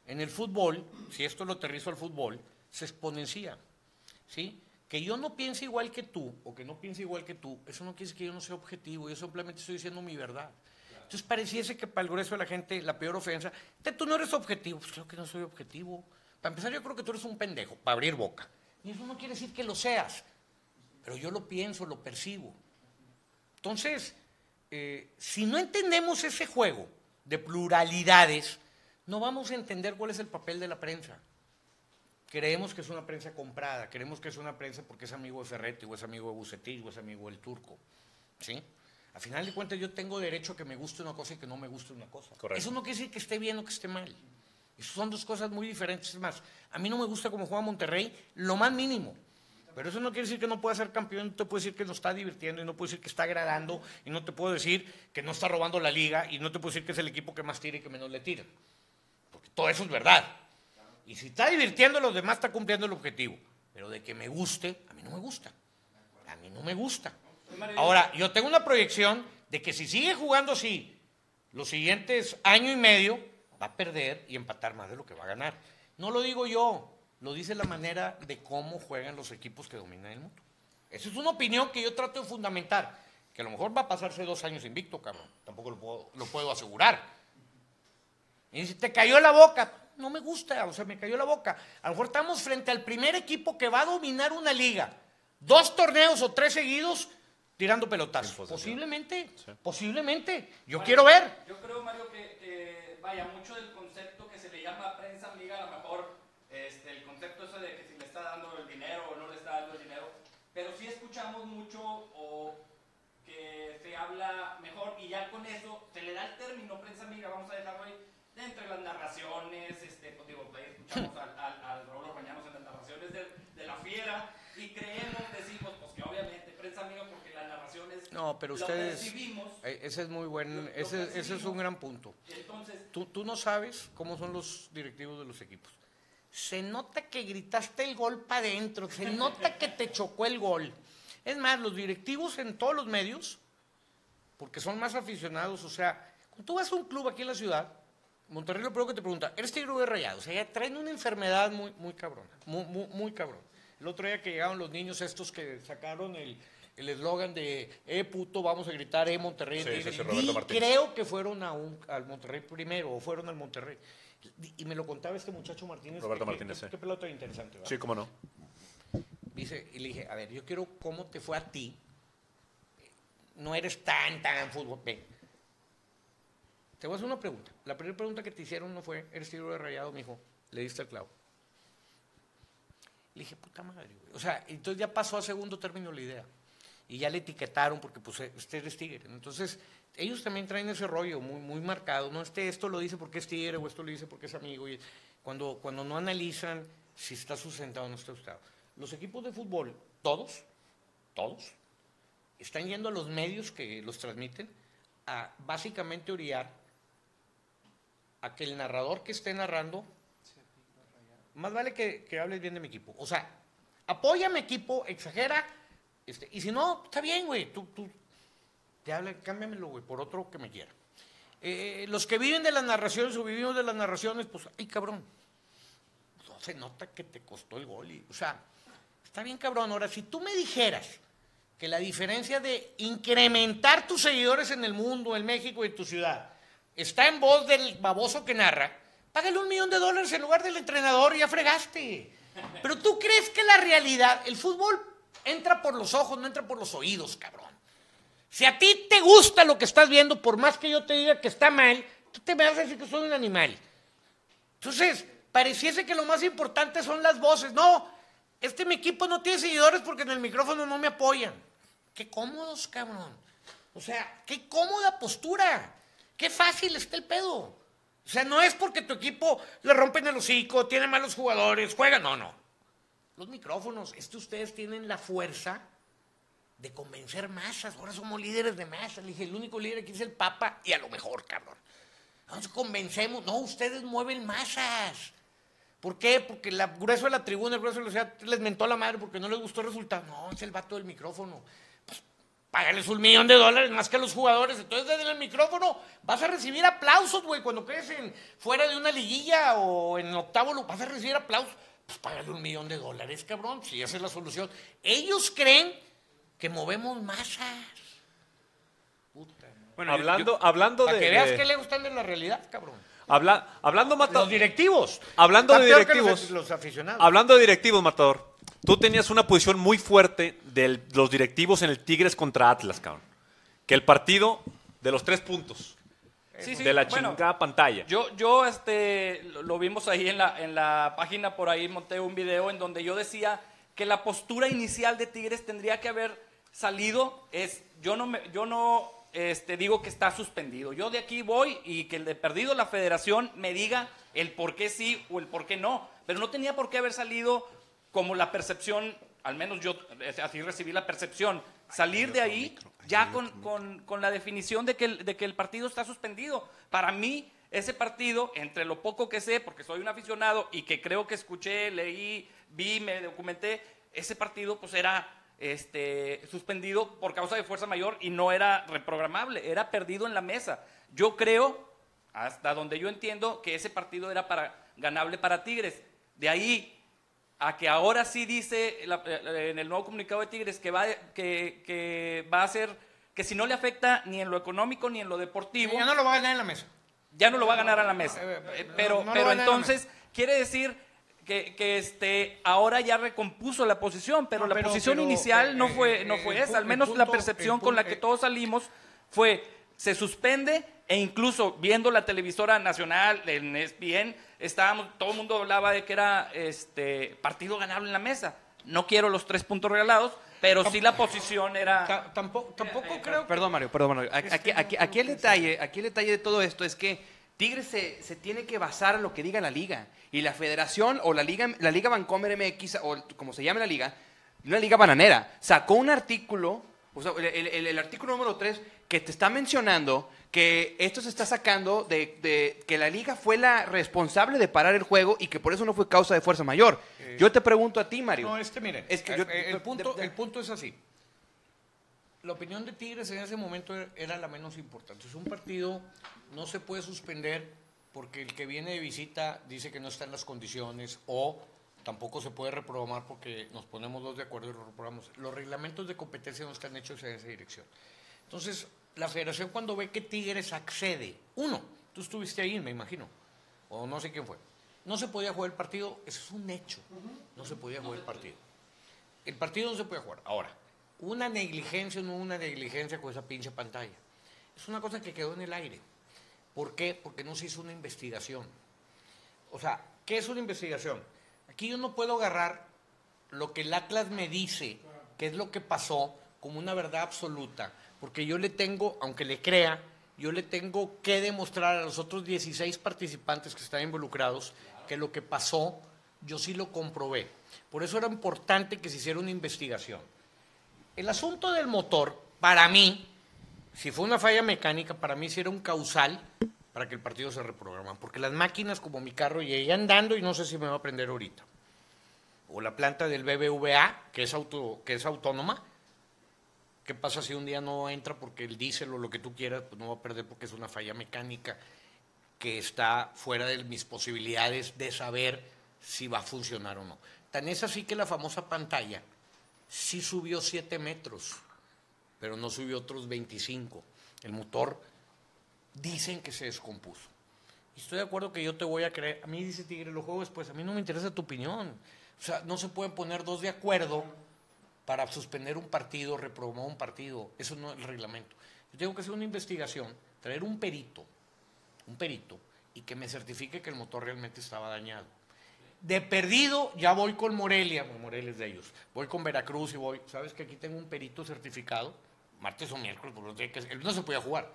En el fútbol, si esto lo aterrizo al fútbol, se exponencia. ¿sí? Que yo no piense igual que tú, o que no piense igual que tú, eso no quiere decir que yo no sea objetivo, yo simplemente estoy diciendo mi verdad. Entonces pareciese que para el grueso de la gente la peor ofensa, "Te- tú no eres objetivo, pues creo que no soy objetivo. Para empezar, yo creo que tú eres un pendejo, para abrir boca. Y eso no quiere decir que lo seas, pero yo lo pienso, lo percibo. Entonces, eh, si no entendemos ese juego de pluralidades, no vamos a entender cuál es el papel de la prensa. Creemos que es una prensa comprada, creemos que es una prensa porque es amigo de Ferretti, o es amigo de Bucetich, o es amigo del Turco. ¿Sí? A final de cuentas, yo tengo derecho a que me guste una cosa y que no me guste una cosa. Correcto. Eso no quiere decir que esté bien o que esté mal. Esas son dos cosas muy diferentes. Es más, a mí no me gusta cómo juega Monterrey, lo más mínimo. Pero eso no quiere decir que no pueda ser campeón, no te puedo decir que no está divirtiendo, y no puedo decir que está agradando, y no te puedo decir que no está robando la liga, y no te puedo decir que es el equipo que más tira y que menos le tira. Porque todo eso es verdad. Y si está divirtiendo, los demás está cumpliendo el objetivo. Pero de que me guste, a mí no me gusta. A mí no me gusta. Ahora, yo tengo una proyección de que si sigue jugando así los siguientes año y medio, va a perder y empatar más de lo que va a ganar. No lo digo yo, lo dice la manera de cómo juegan los equipos que dominan el mundo. Esa es una opinión que yo trato de fundamentar. Que a lo mejor va a pasarse dos años invicto, cabrón. Tampoco lo puedo, lo puedo asegurar. Y dice, te cayó la boca. No me gusta, o sea, me cayó la boca. A lo mejor estamos frente al primer equipo que va a dominar una liga. Dos torneos o tres seguidos tirando pelotazos. Posiblemente, posiblemente. Yo quiero ver. Yo creo, Mario, que, que, vaya, mucho del concepto que se le llama prensa amiga, a lo mejor este, el concepto ese de que si le está dando el dinero o no le está dando el dinero, pero sí escuchamos mucho o que se habla mejor y ya con eso se le da el término prensa amiga, vamos a dejarlo ahí, de entre las narraciones, este, pues digo, ahí escuchamos al, al, al Raúl Orbañanos en las narraciones de, de la fiera y creemos, decimos, pues que obviamente prensa amiga porque las narraciones No, pero ustedes- Eh, Ese es muy buen, Lo- lo ese, ese es un gran punto. entonces, Tú, tú no sabes cómo son los directivos de los equipos. Se nota que gritaste el gol para adentro, se nota que te chocó el gol. Es más, los directivos en todos los medios, porque son más aficionados, o sea, tú vas a un club aquí en la ciudad, Monterrey lo primero que te pregunta, ¿eres tigre o rayado? O sea, ya traen una enfermedad muy, muy cabrona, muy, muy, muy cabrón. El otro día que llegaron los niños estos que sacaron el el eslogan de, eh, puto, vamos a gritar, eh, Monterrey. Sí, Tigre". sí, sí, Roberto Y creo que fueron a un, al Monterrey primero, o fueron al Monterrey. Y, y me lo contaba este muchacho Martínez. Roberto que- Martínez, que- sí. Qué pelota interesante, ¿verdad? Sí, cómo no. Dice, y le dije, a ver, yo quiero cómo te fue a ti. No eres tan, tan fútbol. Ven. Te voy a hacer una pregunta. La primera pregunta que te hicieron no fue, ¿eres tiro de rayado, mijo? Le diste el clavo. Le dije, puta madre, güey. O sea, entonces ya pasó a segundo término la idea. Y ya le etiquetaron porque, pues, usted es tigre. Entonces, ellos también traen ese rollo muy, muy marcado. No, este, esto lo dice porque es tigre o esto lo dice porque es amigo. Y cuando, cuando no analizan si está sustentado o no está sustentado. Los equipos de fútbol, todos, todos, están yendo a los medios que los transmiten a básicamente orillar a que el narrador que esté narrando, más vale que, que hables bien de mi equipo. O sea, apoya a mi equipo, exagera, este, y si no, está bien, güey, tú, te habla, cámbiamelo, güey, por otro que me quiera. Eh, los que viven de las narraciones o vivimos de las narraciones, pues, ay, cabrón, no se nota que te costó el gol. y- o sea, está bien cabrón. Ahora, si tú me dijeras que la diferencia de incrementar tus seguidores en el mundo, en México y en tu ciudad, está en voz del baboso que narra, págale un millón de dólares en lugar del entrenador y ya fregaste. Pero tú crees que la realidad, el fútbol entra por los ojos, no entra por los oídos, cabrón. Si a ti te gusta lo que estás viendo, por más que yo te diga que está mal, tú te me vas a decir que soy un animal. Entonces, pareciese que lo más importante son las voces. No, este mi equipo no tiene seguidores porque en el micrófono no me apoyan. Qué cómodos, cabrón. O sea, qué cómoda postura. Qué fácil está el pedo. O sea, no es porque tu equipo le rompen el hocico, tiene malos jugadores, juega. No, no. Los micrófonos, es que ustedes tienen la fuerza de convencer masas. Ahora somos líderes de masas. Le dije, el único líder aquí es el Papa y a lo mejor, cabrón. Entonces convencemos. No, ustedes mueven masas. ¿Por qué? Porque el grueso de la tribuna, el grueso de la ciudad les mentó a la madre porque no les gustó el resultado. No, es el vato del micrófono. Págales un millón de dólares más que a los jugadores. Entonces desde el micrófono vas a recibir aplausos, güey. Cuando quedes en, fuera de una liguilla o en octavo, lo- vas a recibir aplausos. Pues págale un millón de dólares, cabrón. Si esa es la solución. Ellos creen que movemos masas. Puta. Bueno, yo- hablando, hablando Para de. que veas de- que le gustan de la realidad, cabrón. habla- hablando, Matador. Los directivos. Hablando Está de peor que directivos. Los, los aficionados. Hablando de directivos, Matador. Tú tenías una posición muy fuerte de los directivos en el Tigres contra Atlas, cabrón. Que el partido de los tres puntos. Sí, sí, de la bueno, chingada pantalla. Yo, yo este, lo, lo vimos ahí en la, en la página, por ahí monté un video en donde yo decía que la postura inicial de Tigres tendría que haber salido, es, yo no, me, yo no este, digo que está suspendido, yo de aquí voy y que el de perdido la federación me diga el por qué sí o el por qué no, pero no tenía por qué haber salido como la percepción, al menos yo así recibí la percepción, salir de ahí ya con, con- con la definición de que, el, de que el partido está suspendido. Para mí, ese partido, entre lo poco que sé, porque soy un aficionado y que creo que escuché, leí, vi, me documenté, ese partido pues era este, suspendido por causa de fuerza mayor y no era reprogramable, era perdido en la mesa. Yo creo, hasta donde yo entiendo, que ese partido era para, ganable para Tigres. De ahí a que ahora sí dice la- eh, en el nuevo comunicado de Tigres que va, que, que va a ser, que si no le afecta ni en lo económico ni en lo deportivo, Ya no lo va a ganar en la mesa. ya no lo va a ganar a la mesa. Eh, Eh, no, pero no entonces quiere decir que, que, este ahora ya recompuso la posición, pero No, la pero- posición pero, inicial no eh, fue eh, no fue esa, al menos la percepción con la que eh, todos salimos fue se suspende e incluso viendo la televisora nacional en ESPN estábamos todo el mundo hablaba de que era este partido ganable en la mesa. No quiero los tres puntos regalados, pero sí la posición era Ta- Tampoco, tampoco creo. Perdón, Mario, perdón, Mario. Aquí, aquí- aquí el detalle, aquí el detalle de todo esto es que Tigres se, se tiene que basar en lo que diga la liga. Y la federación o la liga, la liga Vancomer MX, o como se llame la liga, una liga bananera, sacó un artículo, o sea, el, el- el artículo número 3, que te está mencionando que esto se está sacando de, de que la liga fue la responsable de parar el juego y que por eso no fue causa de fuerza mayor. Yo te pregunto a ti, Mario. No, este, miren, Es que eh, yo- eh, el, punto, de- el punto es así. La opinión de Tigres en ese momento era- era la menos importante. Es un partido, no se puede suspender porque el que viene de visita dice que no está en las condiciones o tampoco se puede reprogramar porque nos ponemos dos de acuerdo y lo reprogramamos. Los reglamentos de competencia no están hechos en esa dirección. Entonces, la federación cuando ve que Tigres accede, uno, tú estuviste ahí, me imagino, o no sé quién fue, no se podía jugar el partido, eso es un hecho, no se podía jugar el partido. El partido no se puede jugar. Ahora, una negligencia o no una negligencia con esa pinche pantalla. Es una cosa que quedó en el aire. ¿Por qué? Porque no se hizo una investigación. O sea, ¿qué es una investigación? Aquí yo no puedo agarrar lo que el Atlas me dice, que es lo que pasó, como una verdad absoluta, porque yo le tengo, aunque le crea, yo le tengo que demostrar a los otros 16 participantes que están involucrados que lo que pasó, yo sí lo comprobé. Por eso era importante que se hiciera una investigación. El asunto del motor, para mí, si fue una falla mecánica, para mí sí era un causal para que el partido se reprograma. Porque las máquinas, como mi carro, ya andando y no sé si me va a prender ahorita. O la planta del BBVA, que es, auto, que es autónoma. ¿Qué pasa si un día no entra porque el diésel o lo que tú quieras, pues no va a perder porque es una falla mecánica que está fuera de mis posibilidades de saber si va a funcionar o no. Tan es así que la famosa pantalla sí subió 7 metros, pero no subió otros 25. El motor dicen que se descompuso. Y estoy de acuerdo que yo te voy a creer. A mí dice Tigre, los juegos pues a mí no me interesa tu opinión. O sea, no se pueden poner dos de acuerdo para suspender un partido, reprogramar un partido. Eso no es el reglamento. Yo tengo que hacer una investigación, traer un perito, un perito, y que me certifique que el motor realmente estaba dañado. De perdido, ya voy con Morelia, Morelia es de ellos. Voy con Veracruz y voy. ¿Sabes que aquí tengo un perito certificado? Martes o miércoles, porque no se podía jugar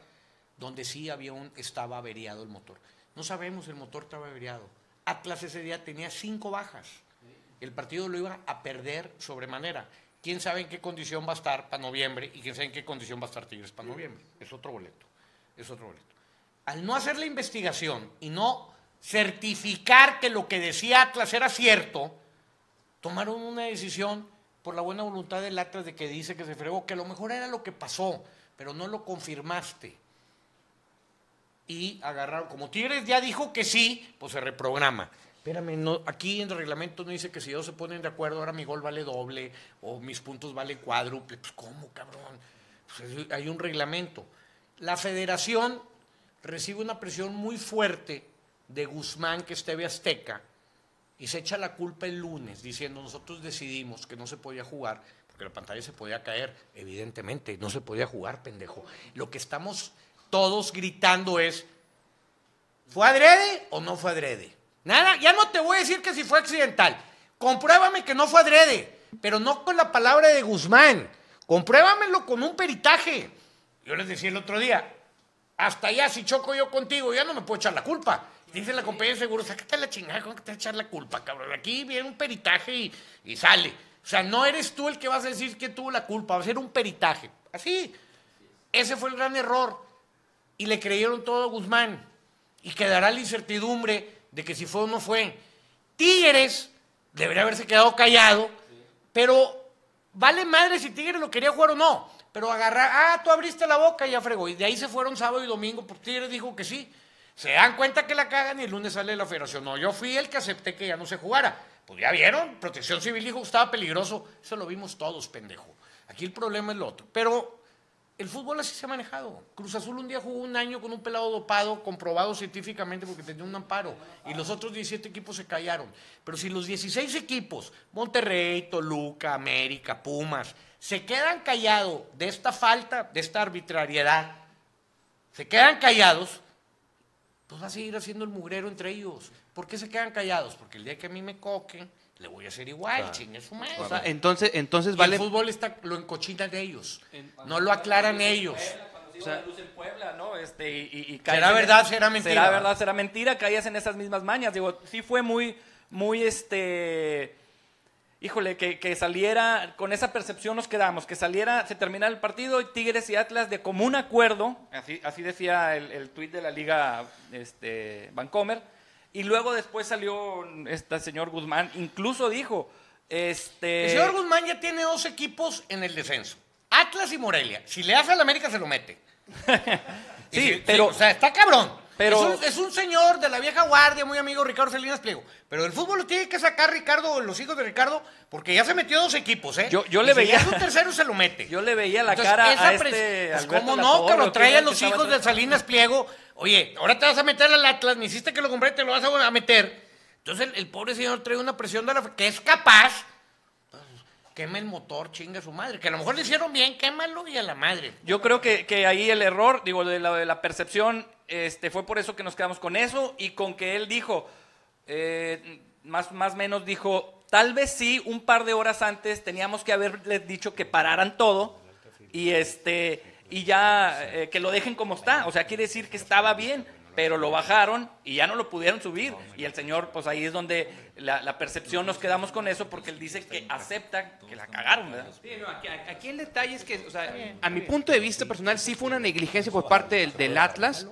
donde sí había un, estaba averiado el motor. No sabemos, el motor estaba averiado. Atlas ese día tenía cinco bajas. El partido lo iba a perder sobremanera. ¿Quién sabe en qué condición va a estar para noviembre y quién sabe en qué condición va a estar Tigres para noviembre? Es otro boleto. Es otro boleto. Al no hacer la investigación y no certificar que lo que decía Atlas era cierto, tomaron una decisión por la buena voluntad del Atlas de que dice que se fregó, que a lo mejor era lo que pasó, pero no lo confirmaste y agarraron, como Tigres ya dijo que sí, pues se reprograma. Espérame, aquí en el reglamento no dice que si ellos se ponen de acuerdo, ahora mi gol vale doble o mis puntos vale cuádruple. Pues, ¿cómo, cabrón? Pues, hay un reglamento. La federación recibe una presión muy fuerte de Guzmán, que es TV Azteca, y se echa la culpa el lunes, diciendo nosotros decidimos que no se podía jugar, porque la pantalla se podía caer. Evidentemente, no se podía jugar, pendejo. Lo que estamos todos gritando es, ¿fue adrede o no fue adrede? Nada, ya no te voy a decir que si fue accidental. Compruébame que no fue adrede, pero no con la palabra de Guzmán. Compruébamelo con un peritaje. Yo les decía el otro día, hasta allá si choco yo contigo, ya no me puedo echar la culpa. Dice la compañía de seguro, sácate la chingada, ¿cómo que te echar la culpa, cabrón? Aquí viene un peritaje y, y sale. O sea, no eres tú el que vas a decir que tuvo la culpa, va a ser un peritaje. Así. Ese fue el gran error y le creyeron todo a Guzmán. Y quedará la incertidumbre de que si fue o no fue. Tigres debería haberse quedado callado, pero vale madre si Tigres lo quería jugar o no. Pero agarrar, ah, tú abriste la boca y ya fregó. Y de ahí se fueron sábado y domingo, porque Tigres dijo que sí. Se dan cuenta que la cagan y el lunes sale la federación. No, yo fui el que acepté que ya no se jugara. Pues ya vieron, Protección Civil dijo que estaba peligroso. Eso lo vimos todos, pendejo. Aquí el problema es lo otro. Pero el fútbol así se ha manejado. Cruz Azul un día jugó un año con un pelado dopado, comprobado científicamente porque tenía un amparo, y los otros 17 equipos se callaron. Pero si los 16 equipos, Monterrey, Toluca, América, Pumas, se quedan callados de esta falta, de esta arbitrariedad, se quedan callados, pues va a seguir haciendo el mugrero entre ellos. ¿Por qué se quedan callados? Porque el día que a mí me coquen, le voy a hacer igual, chingue su madre. O sea, entonces, entonces Y vale. el fútbol está, lo encochinan ellos, no lo aclaran ellos. O sea, luz en Puebla, ¿no? Este, y, y- y ¿Será en- verdad, será mentira? Será verdad, será mentira, caías en esas mismas mañas. Digo, sí fue muy, muy, este, híjole, que, que saliera, con esa percepción nos quedamos, que saliera, se terminara el partido y Tigres y Atlas de común acuerdo, así, así decía el, el tuit de la liga este, Vancomer, y luego después salió este señor Guzmán, incluso dijo, este... El señor Guzmán ya tiene dos equipos en el descenso. Atlas y Morelia. Si le hace al América, se lo mete. Sí, si- pero- O sea, está cabrón. Pero- es, un, es un señor de la vieja guardia, muy amigo Ricardo Salinas Pliego. Pero el fútbol lo tiene que sacar Ricardo, los hijos de Ricardo, porque ya se metió dos equipos, ¿eh? Yo- yo Y le si veía- ya es un tercero, se lo mete. Yo le veía la Entonces, cara esa a este pues, ¿Cómo no? Que lo ¿quién traen era el los hijos de? Salinas Pliego. Oye, ahora te vas a meter al Atlas, ni hiciste que lo compré, te lo vas a a meter. Entonces el, el pobre señor trae una presión de la que es capaz. quema el motor, chinga su madre. Que a lo mejor le hicieron bien, quémalo y a la madre. Yo creo que, que ahí el error, digo, de la, de la percepción, este, fue por eso que nos quedamos con eso y con que él dijo, eh, más más menos dijo, tal vez sí, un par de horas antes teníamos que haberles dicho que pararan todo y este y ya eh, que lo dejen como está. O sea, quiere decir que estaba bien, pero lo bajaron y ya no lo pudieron subir. Y el señor, pues ahí es donde la, la percepción nos quedamos con eso porque él dice que acepta que la cagaron, ¿verdad? Sí, no, aquí, aquí el detalle es que, o sea, a mi punto de vista personal, sí fue una negligencia por parte del, del Atlas.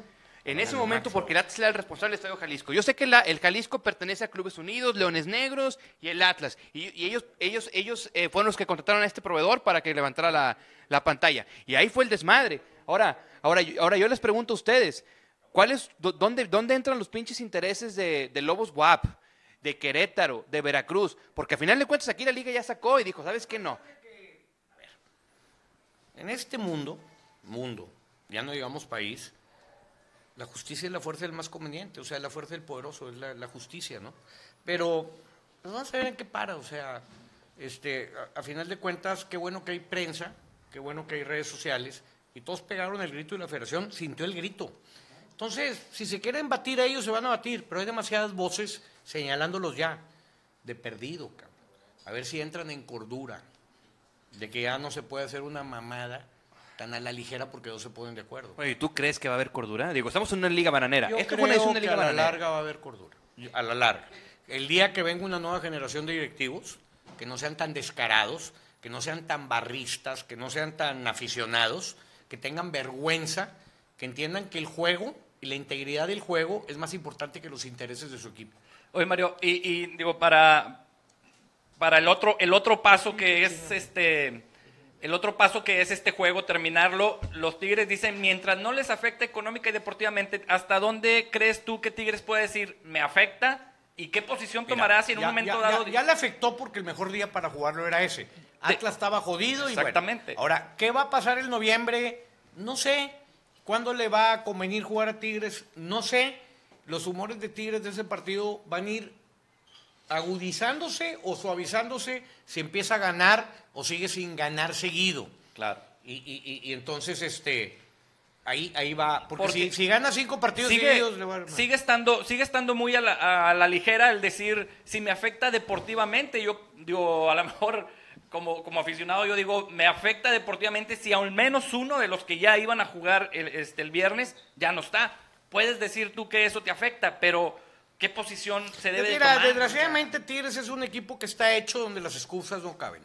En ese momento, porque el Atlas era el responsable del Estadio Jalisco. Yo sé que la- el Jalisco pertenece a Clubes Unidos, Leones Negros y el Atlas. Y, y ellos, ellos, ellos eh, fueron los que contrataron a este proveedor para que levantara la, la pantalla. Y ahí fue el desmadre. Ahora, ahora, yo- ahora yo les pregunto a ustedes, ¿cuál es, dó- dónde, ¿dónde entran los pinches intereses de, de Lobos WAP, de Querétaro, de Veracruz? Porque a final de cuentas aquí la liga ya sacó y dijo, ¿sabes qué? No. En este mundo, mundo, ya no digamos país, la justicia es la fuerza del más conveniente, o sea, la fuerza del poderoso, es la, la justicia, ¿no? Pero pues vamos en qué para, o sea, este, a, a final de cuentas, qué bueno que hay prensa, qué bueno que hay redes sociales, y todos pegaron el grito y la federación sintió el grito. Entonces, si se quieren batir a ellos, se van a batir, pero hay demasiadas voces señalándolos ya, de perdido, cabrón. A ver si entran en cordura, de que ya no se puede hacer una mamada tan a la ligera porque no se ponen de acuerdo. Oye, ¿tú crees que va a haber cordura? Digo, estamos en una liga bananera. Yo Esta creo es una que liga a la bananera. larga va a haber cordura, a la larga. El día que venga una nueva generación de directivos, que no sean tan descarados, que no sean tan barristas, que no sean tan aficionados, que tengan vergüenza, que entiendan que el juego y la integridad del juego es más importante que los intereses de su equipo. Oye, Mario, y, y, digo, para, para el otro, el otro paso que es este. El otro paso que es este juego, terminarlo, los Tigres dicen, mientras no les afecta económica y deportivamente, ¿hasta dónde crees tú que Tigres puede decir, me afecta? ¿Y qué posición Mira, tomará si en ya- un momento ya- dado... Ya, ya le afectó porque el mejor día para jugarlo era ese. Atlas estaba jodido y bueno. Exactamente. Ahora, ¿qué va a pasar en noviembre? No sé. ¿Cuándo le va a convenir jugar a Tigres? No sé. Los humores de Tigres de ese partido van a ir agudizándose o suavizándose si empieza a ganar o sigue sin ganar seguido. Claro. Y, y- y- y entonces, este, ahí, ahí va. Porque, Porque si, si gana cinco partidos sigue, seguidos, le va a... sigue estando sigue estando muy a la, a la ligera el decir si me afecta deportivamente yo digo a lo mejor como, como aficionado yo digo me afecta deportivamente si al menos uno de los que ya iban a jugar el, este, el viernes ya no está puedes decir tú que eso te afecta pero qué posición se debe de Mira, tomar? desgraciadamente Tigres es un equipo que está hecho donde las excusas no caben.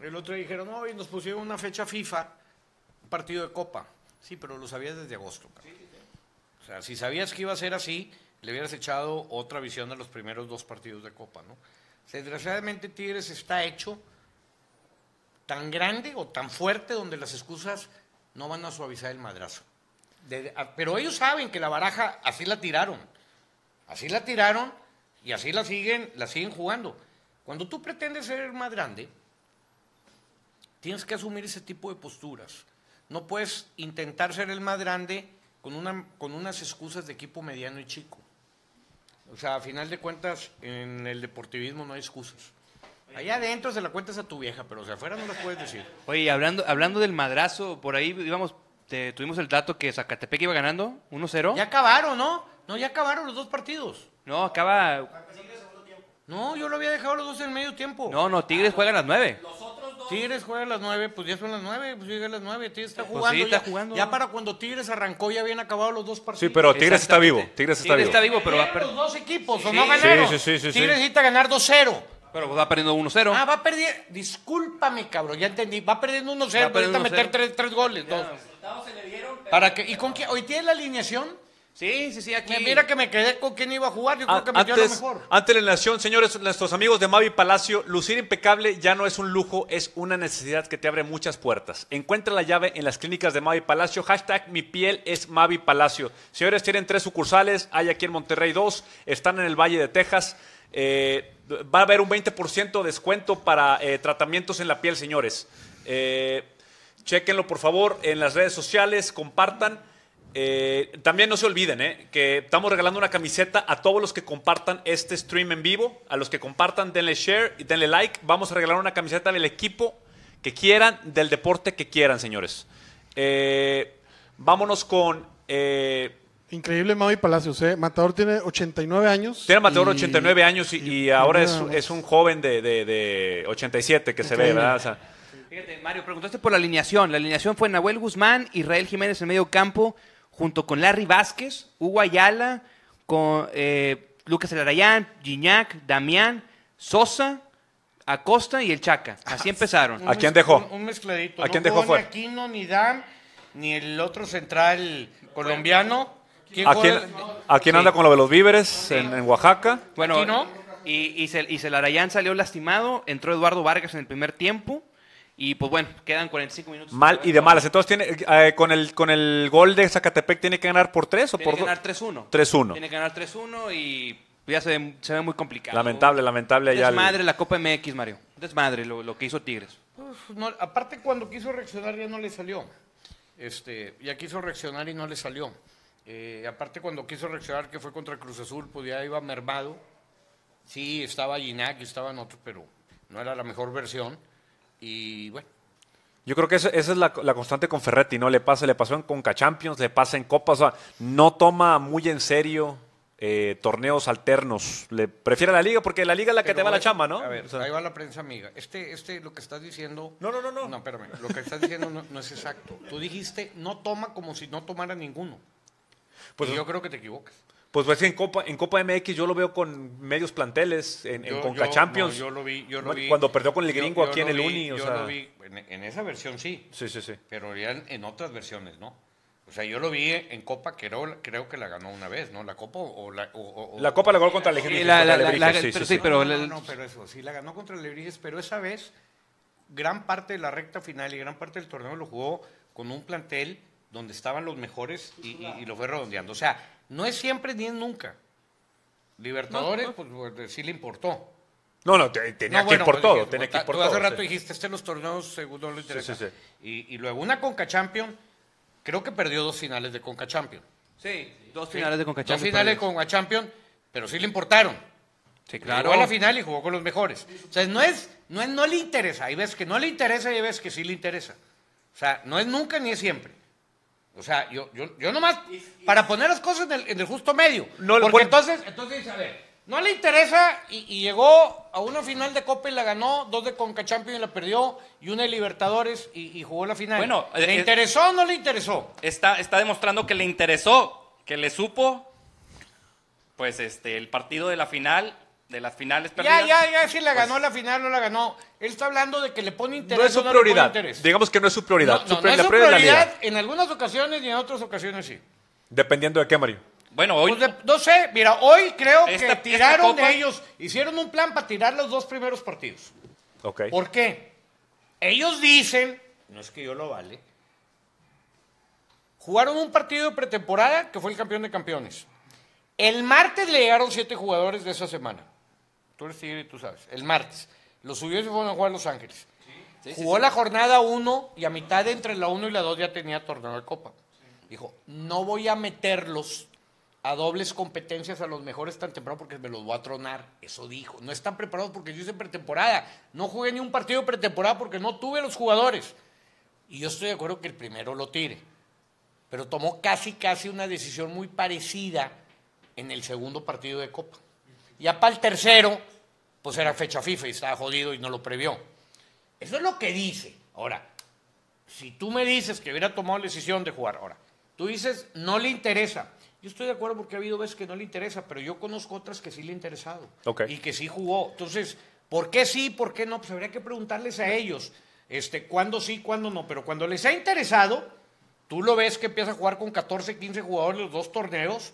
El otro día dijeron, no, y nos pusieron una fecha FIFA, un partido de Copa. Sí, pero lo sabías desde agosto. cabrón. O sea, si sabías que iba a ser así, le hubieras echado otra visión a los primeros dos partidos de Copa, ¿no? Desgraciadamente Tigres está hecho tan grande o tan fuerte donde las excusas no van a suavizar el madrazo. De- a- pero ellos saben que la baraja así la tiraron. Así la tiraron y así la siguen, la siguen jugando. Cuando tú pretendes ser más grande, tienes que asumir ese tipo de posturas. No puedes intentar ser el más grande con, una, con unas excusas de equipo mediano y chico. O sea, a final de cuentas, en el deportivismo no hay excusas. Allá adentro se la cuentas a tu vieja, pero hacia afuera no las puedes decir. Oye, hablando, hablando del madrazo, por ahí íbamos, te- tuvimos el dato que Zacatepec iba ganando 1-0. Ya acabaron, ¿no? No, ya acabaron los dos partidos. No, acaba. No, yo lo había dejado los dos en medio tiempo. No, no, Tigres juega a las 9. Tigres juega a las 9, pues ya son las 9, pues llega a las 9, Tigres está Pues jugando. sí, está ya, jugando. ya para cuando Tigres arrancó ya habían acabado los dos partidos. Sí, pero Tigres está vivo. Tigres está Tigres vivo. está vivo, pero va, per- los dos equipos, o Sí, no sí, ganaron. sí, sí, sí, sí. Tigres necesita ganar 2-0. pero va perdiendo 1-0. Ah, va perdiendo. Discúlpame, cabrón, ya entendí. Va perdiendo 1-0, Va pero perdiendo necesita meter 1-0. tres, tres goles. dos. Para que, ¿Y con quién? Hoy tiene la alineación. Sí, sí, sí, aquí. Mira que me quedé con quién iba a jugar, yo creo que metió a lo Antes, mejor. antes de la nación, señores, nuestros amigos de Mavi Palacio, lucir impecable ya no es un lujo, es una necesidad que te abre muchas puertas. Encuentra la llave en las clínicas de Mavi Palacio. Hashtag mi piel es Mavi Palacio. Señores, tienen tres sucursales, hay aquí en Monterrey dos, están en el Valle de Texas. Eh, va a haber un 20% de descuento para eh, tratamientos en la piel, señores. Eh, Chequenlo, por favor, en las redes sociales, compartan. Eh, también no se olviden eh, que estamos regalando una camiseta a todos los que compartan este stream en vivo. A los que compartan, denle share y denle like. Vamos a regalar una camiseta del equipo que quieran, del deporte que quieran, señores. Eh, vámonos con. eh, Increíble Mavi Palacios, ¿eh? Matador tiene 89 años. tiene Matador y- 89 años y, y- y ahora es, es un joven de, de- de 87 que se ve. ¿verdad? O sea, Fíjate, Mario, preguntaste por la alineación. La alineación fue Nahuel Guzmán, Israel Jiménez en medio campo, junto con Larry Vázquez, Hugo Ayala, con eh, Lucas Elarayán, Gignac, Damián, Sosa, Acosta y el Chaca. Así empezaron. ¿A quién dejó? Un, un mezcladito. ¿A no quién dejó jugó fuera? Ni Aquino, ni Dan, ni el otro central colombiano. ¿Quién ¿A quién, juega? a quién anda con lo de los víveres en, en Oaxaca? Bueno, y, y Celarayán salió lastimado, entró Eduardo Vargas en el primer tiempo. Y pues bueno, quedan 45 minutos. Mal y de malas. Entonces, tiene, eh, con, el, con el gol de Zacatepec, ¿tiene que ganar por tres o Tiene por que dos? ganar 3-1. 3-1. Tiene que ganar 3-1 y ya se ve, se ve muy complicado. Lamentable, lamentable allá. el- Desmadre la Copa MX, Mario. Desmadre lo, lo que hizo Tigres. Pues, no, aparte, cuando quiso reaccionar ya no le salió. Este, ya quiso reaccionar y no le salió. Eh, aparte, cuando quiso reaccionar, que fue contra Cruz Azul, pues ya iba mermado. Sí, estaba Ginac y estaban otros, pero no era la mejor versión. Y bueno, Yo creo que esa, esa es la, la constante con Ferretti, ¿no? Le pasa, le pasó en Conca Champions, le pasa en Copas, o sea, no toma muy en serio eh, torneos alternos. Le prefiere la liga porque la liga es la que Pero te va la chamba, ¿no? A ver, O sea, ahí va la prensa amiga. Este, este, lo que estás diciendo. No, no, no, no. No, espérame. Lo que estás diciendo no, no es exacto. Tú dijiste no toma como si no tomara ninguno. Pues- Pues yo creo que te equivocas. Pues, pues en Copa, en Copa MX yo lo veo con medios planteles, en, Conca yo- Champions. no, yo lo vi, yo lo Bueno, vi. Cuando perdió con el gringo yo aquí en el vi, Uni, o yo sea. lo vi. En, en esa versión sí, Sí, sí, sí. pero ya en, en otras versiones no. O sea, yo lo vi en Copa, creo, creo que la ganó una vez, ¿no? La Copa o la... o- o- La Copa la ganó contra el Sí, Legión. la- la- contra la- Alebrijes, la- sí, pero sí, pero no, el- no, no, pero eso, sí la ganó contra el Lebrijes, pero esa vez gran parte de la recta final y gran parte del torneo lo jugó con un plantel donde estaban los mejores y, y- y lo fue redondeando. O sea, no es siempre ni es nunca. Libertadores, pues, pues, sí le importó. No, no, te- tenía No, que ir bueno, por pues, todo, dije, tenía que ir tú por hace todo. rato sí. dijiste, este los torneos segundo no le interesa. sí, sí. Y, y luego una Conca Champion, creo que perdió dos finales de Conca Champion. Sí, dos finales de Conca Dos Champions finales de. Conca Champion, pero sí le importaron. Sí, Claro. claro. Llegó a la final y jugó con los mejores. O sea, no es, no es, no le interesa. Hay veces que no le interesa y hay veces que sí le interesa. O sea, no es nunca ni es siempre. O sea, yo, yo, yo nomás, para poner las cosas en el, en el justo medio. No, porque bueno- entonces, entonces dice, a ver, no le interesa y, y llegó a una final de Copa y la ganó, dos de Conca Champions y la perdió, y una de Libertadores y, y jugó la final. Bueno, ¿le eh, interesó o no le interesó? está, está demostrando que le interesó, que le supo, pues este, el partido de la final, de las finales perdidas. Ya, ya, ya, si la ganó la final no la ganó. Él está hablando de que le pone interés No es su no prioridad. Digamos que no es su prioridad. No, Su no, pri- no es su prioridad en algunas ocasiones y en otras ocasiones sí. Dependiendo de qué, Mario. Bueno, hoy Pues de- no sé, mira, hoy creo Esta- que tiraron copa- de ellos, hicieron un plan para tirar los dos primeros partidos. Ok. ¿Por qué? Ellos dicen, no es que yo lo vale, jugaron un partido de pretemporada que fue el campeón de campeones. El martes le llegaron siete jugadores de esa semana. Tú eres tigre y tú sabes. El martes. Los subió y se fueron a jugar a Los Ángeles. Jugó la jornada 1 y a mitad de entre la 1 y la 2 ya tenía torneo de copa. Dijo, no voy a meterlos a dobles competencias a los mejores tan temprano porque me los voy a tronar. Eso dijo. No están preparados porque yo hice pretemporada. No jugué ni un partido de pretemporada porque no tuve los jugadores. Y yo estoy de acuerdo que el primero lo tire. Pero tomó casi, casi una decisión muy parecida en el segundo partido de Copa. Ya para el tercero, pues era fecha FIFA y estaba jodido y no lo previó. Eso es lo que dice. Ahora, si tú me dices que hubiera tomado la decisión de jugar, ahora, tú dices, no le interesa. Yo estoy de acuerdo porque ha habido veces que no le interesa, pero yo conozco otras que sí le ha interesado. Y que sí jugó. Entonces, ¿por qué sí, por qué no? Pues habría que preguntarles a ellos, este, cuándo sí, cuándo no. Pero cuando les ha interesado, Tú lo ves que empieza a jugar con 14, 15 jugadores los dos torneos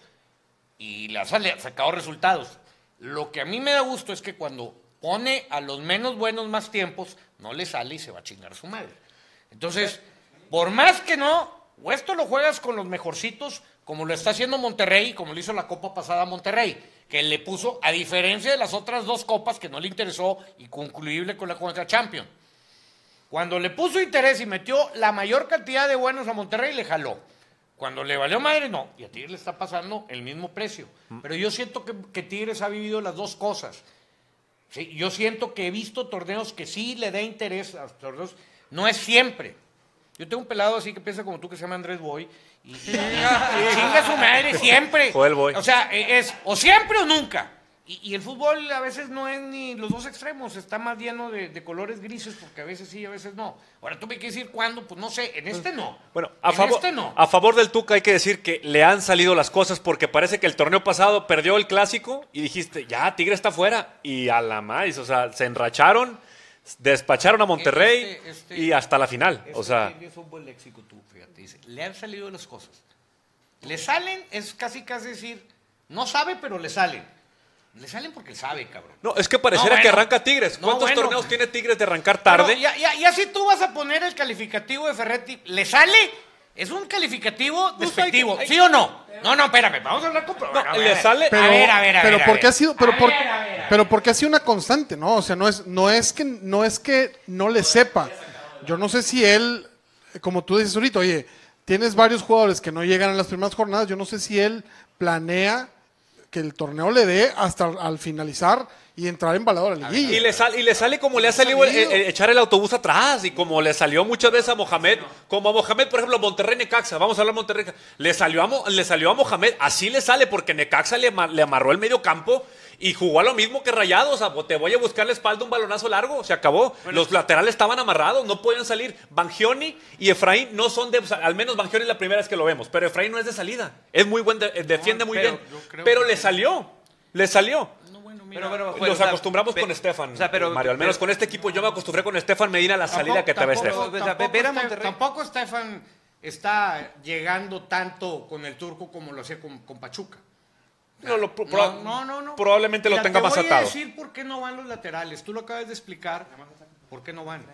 y le ha sacado resultados. Lo que a mí me da gusto es que cuando pone a los menos buenos más tiempos, no le sale y se va a chingar su madre. Entonces, por más que no, o esto lo juegas con los mejorcitos, como lo está haciendo Monterrey, como lo hizo la Copa pasada a Monterrey, que le puso, a diferencia de las otras dos copas que no le interesó y concluible con la Conca Champions. Cuando le puso interés y metió la mayor cantidad de buenos a Monterrey, le jaló. Cuando le valió madre, no. Y a Tigres le está pasando el mismo precio. Pero yo siento que, que Tigres ha vivido las dos cosas. Sí, yo siento que he visto torneos que sí le da interés a los torneos. No es siempre. Yo tengo un pelado así que piensa como tú que se llama Andrés Boy. Y, y- y chinga su madre siempre. Joel Boy. O sea, e- es o siempre o nunca. Y, y el fútbol a veces no es ni los dos extremos, está más lleno de, de colores grises porque a veces sí, a veces no. Ahora tú me quieres decir cuándo, pues no sé, en este no. Bueno, a en favor, este no. a favor del Tuca hay que decir que le han salido las cosas porque parece que el torneo pasado perdió el clásico y dijiste, ya, Tigre está fuera. Y a la más, o sea, se enracharon, despacharon a Monterrey Este- este- y hasta la final. O Eso sea, tiene fútbol léxico tú, fíjate, dice, le han salido las cosas. Le salen, es casi casi decir, no sabe, pero le salen. Le salen porque sabe, cabrón. no, es que pareciera No, que arranca Tigres. No, ¿Cuántos bueno. torneos tiene Tigres de arrancar tarde? Ya, ya, ya si tú vas a poner el calificativo de Ferretti, ¿le sale? Es un calificativo Pues despectivo, ¿sí o no? No, no, espérame, vamos a hablar con... No, a ver, le sale- Pero, a ver, a ver, a pero ver, a porque ver. ha sido, pero por- ver, a ver, a ver. pero porque ha sido una constante, ¿no? O sea, no es, no es que no es que no le sepa. Yo no sé si él, como tú dices ahorita, oye, tienes varios jugadores que no llegan a las primeras jornadas. Yo no sé si él planea que el torneo le dé hasta al finalizar y entrar embalado a la liguilla. Y le, sal- y le sale como le ha salido el- el- el echar el autobús atrás y como le salió muchas veces a Mohamed, como a Mohamed, por ejemplo, Monterrey Necaxa, vamos a hablar de Monterrey, le salió a, le salió a Mohamed, así le sale porque Necaxa le, ma- le amarró el medio campo y jugó a lo mismo que Rayados, o sea, te voy a buscar la espalda un balonazo largo, se acabó. Los laterales estaban amarrados, no podían salir. Bangioni y Efraín no son de, o sea, al menos Bangioni es la primera vez que lo vemos, pero Efraín no es de salida, es muy buen, de- eh, defiende muy pero bien, pero que- le salió, le salió. Pero, pero, Nos bueno, o sea, acostumbramos ve- con Estefan, o sea, pero- Mario. Al menos pero- con este equipo yo me acostumbré con Estefan Medina a la salida que te ve tampoco, Estefan. Tampoco tampoco Stefan está llegando tanto con el turco como lo hacía con, con Pachuca. No, lo- No, no, no, no. Probablemente lo Mira, tenga te más voy atado. a decir por qué no van los laterales. Tú lo acabas de explicar. ¿Por qué no van?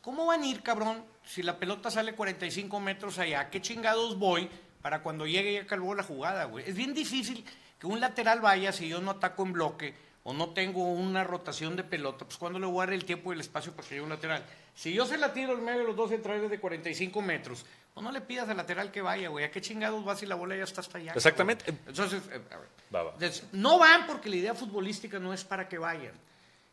¿Cómo van a ir, cabrón, si la pelota sale 45 metros allá? ¿Qué chingados voy para cuando llegue ya calvó la jugada, güey? Es bien difícil que un lateral vaya si yo no ataco en bloque o no tengo una rotación de pelota. Pues cuando le voy a dar el tiempo y el espacio para que llegue un lateral. Si yo se la tiro en medio de los dos centrales de 45 metros, pues no le pidas al lateral que vaya, güey. ¿A qué chingados va si la bola ya está hasta allá? Exactamente. Entonces, eh, a ver. Va, va. Entonces, no van porque la idea futbolística no es para que vayan.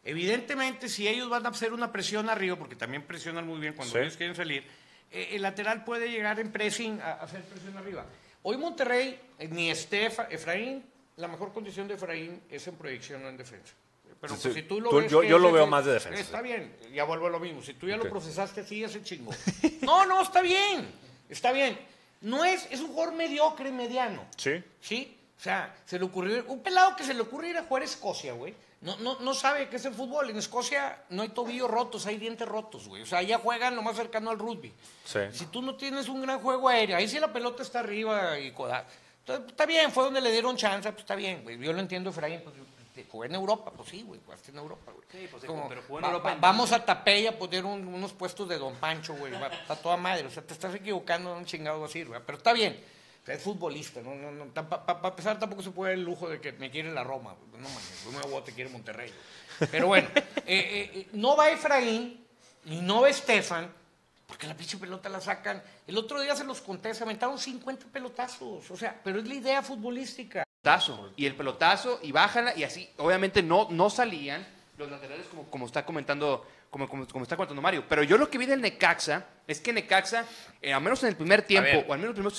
Evidentemente, si ellos van a hacer una presión arriba, porque también presionan muy bien cuando Sí. ellos quieren salir, eh, el lateral puede llegar en pressing a, a hacer presión arriba. Hoy Monterrey, eh, ni Estefa, Efraín, la mejor condición de Efraín es en proyección, no en defensa. Pero Sí, pues, si tú lo Tú- ves yo- lo veo más de defensa, Está sí. bien, ya vuelvo a lo mismo. Si tú ya lo procesaste así, ese chingo. No, no, está bien, está bien. No es, es un jugador mediocre, mediano. Sí. ¿Sí? O sea, se le ocurrió, un pelado que se le ocurrió ir a jugar a Escocia, güey. No, no, no sabe qué es el fútbol. En Escocia no hay tobillos rotos, hay dientes rotos, güey. O sea, allá juegan lo más cercano al rugby. Sí. Si tú no tienes un gran juego aéreo, ahí sí la pelota está arriba y coda. Entonces, está bien, fue donde le dieron chance, pues está bien, güey. Yo lo entiendo, Efraín, pues jugué en Europa, pues sí, güey, jugaste en Europa, güey. Sí, pues, Como, pero jugó en va- Europa va- en- vamos a Tapey a poner un- unos puestos de Don Pancho, güey. va- Está toda madre, o sea, te estás equivocando, un chingado así, güey. Pero está bien. O sea, es futbolista, no, no, no. Para empezar, tampoco se puede el lujo de que me quiere la Roma. No mames, yo me voy te quiere Monterrey. Pero bueno, eh, eh, eh, no va Efraín y no va Estefan, porque la pinche pelota la sacan. El otro día se los conté, se aventaron 50 pelotazos. O sea, pero es la idea futbolística. pelotazo y el pelotazo y bájala y así obviamente no no salían los laterales como, como está comentando como, como, como está comentando Mario pero yo lo que vi del Necaxa es que Necaxa eh, al menos en el primer tiempo o al menos en los primeros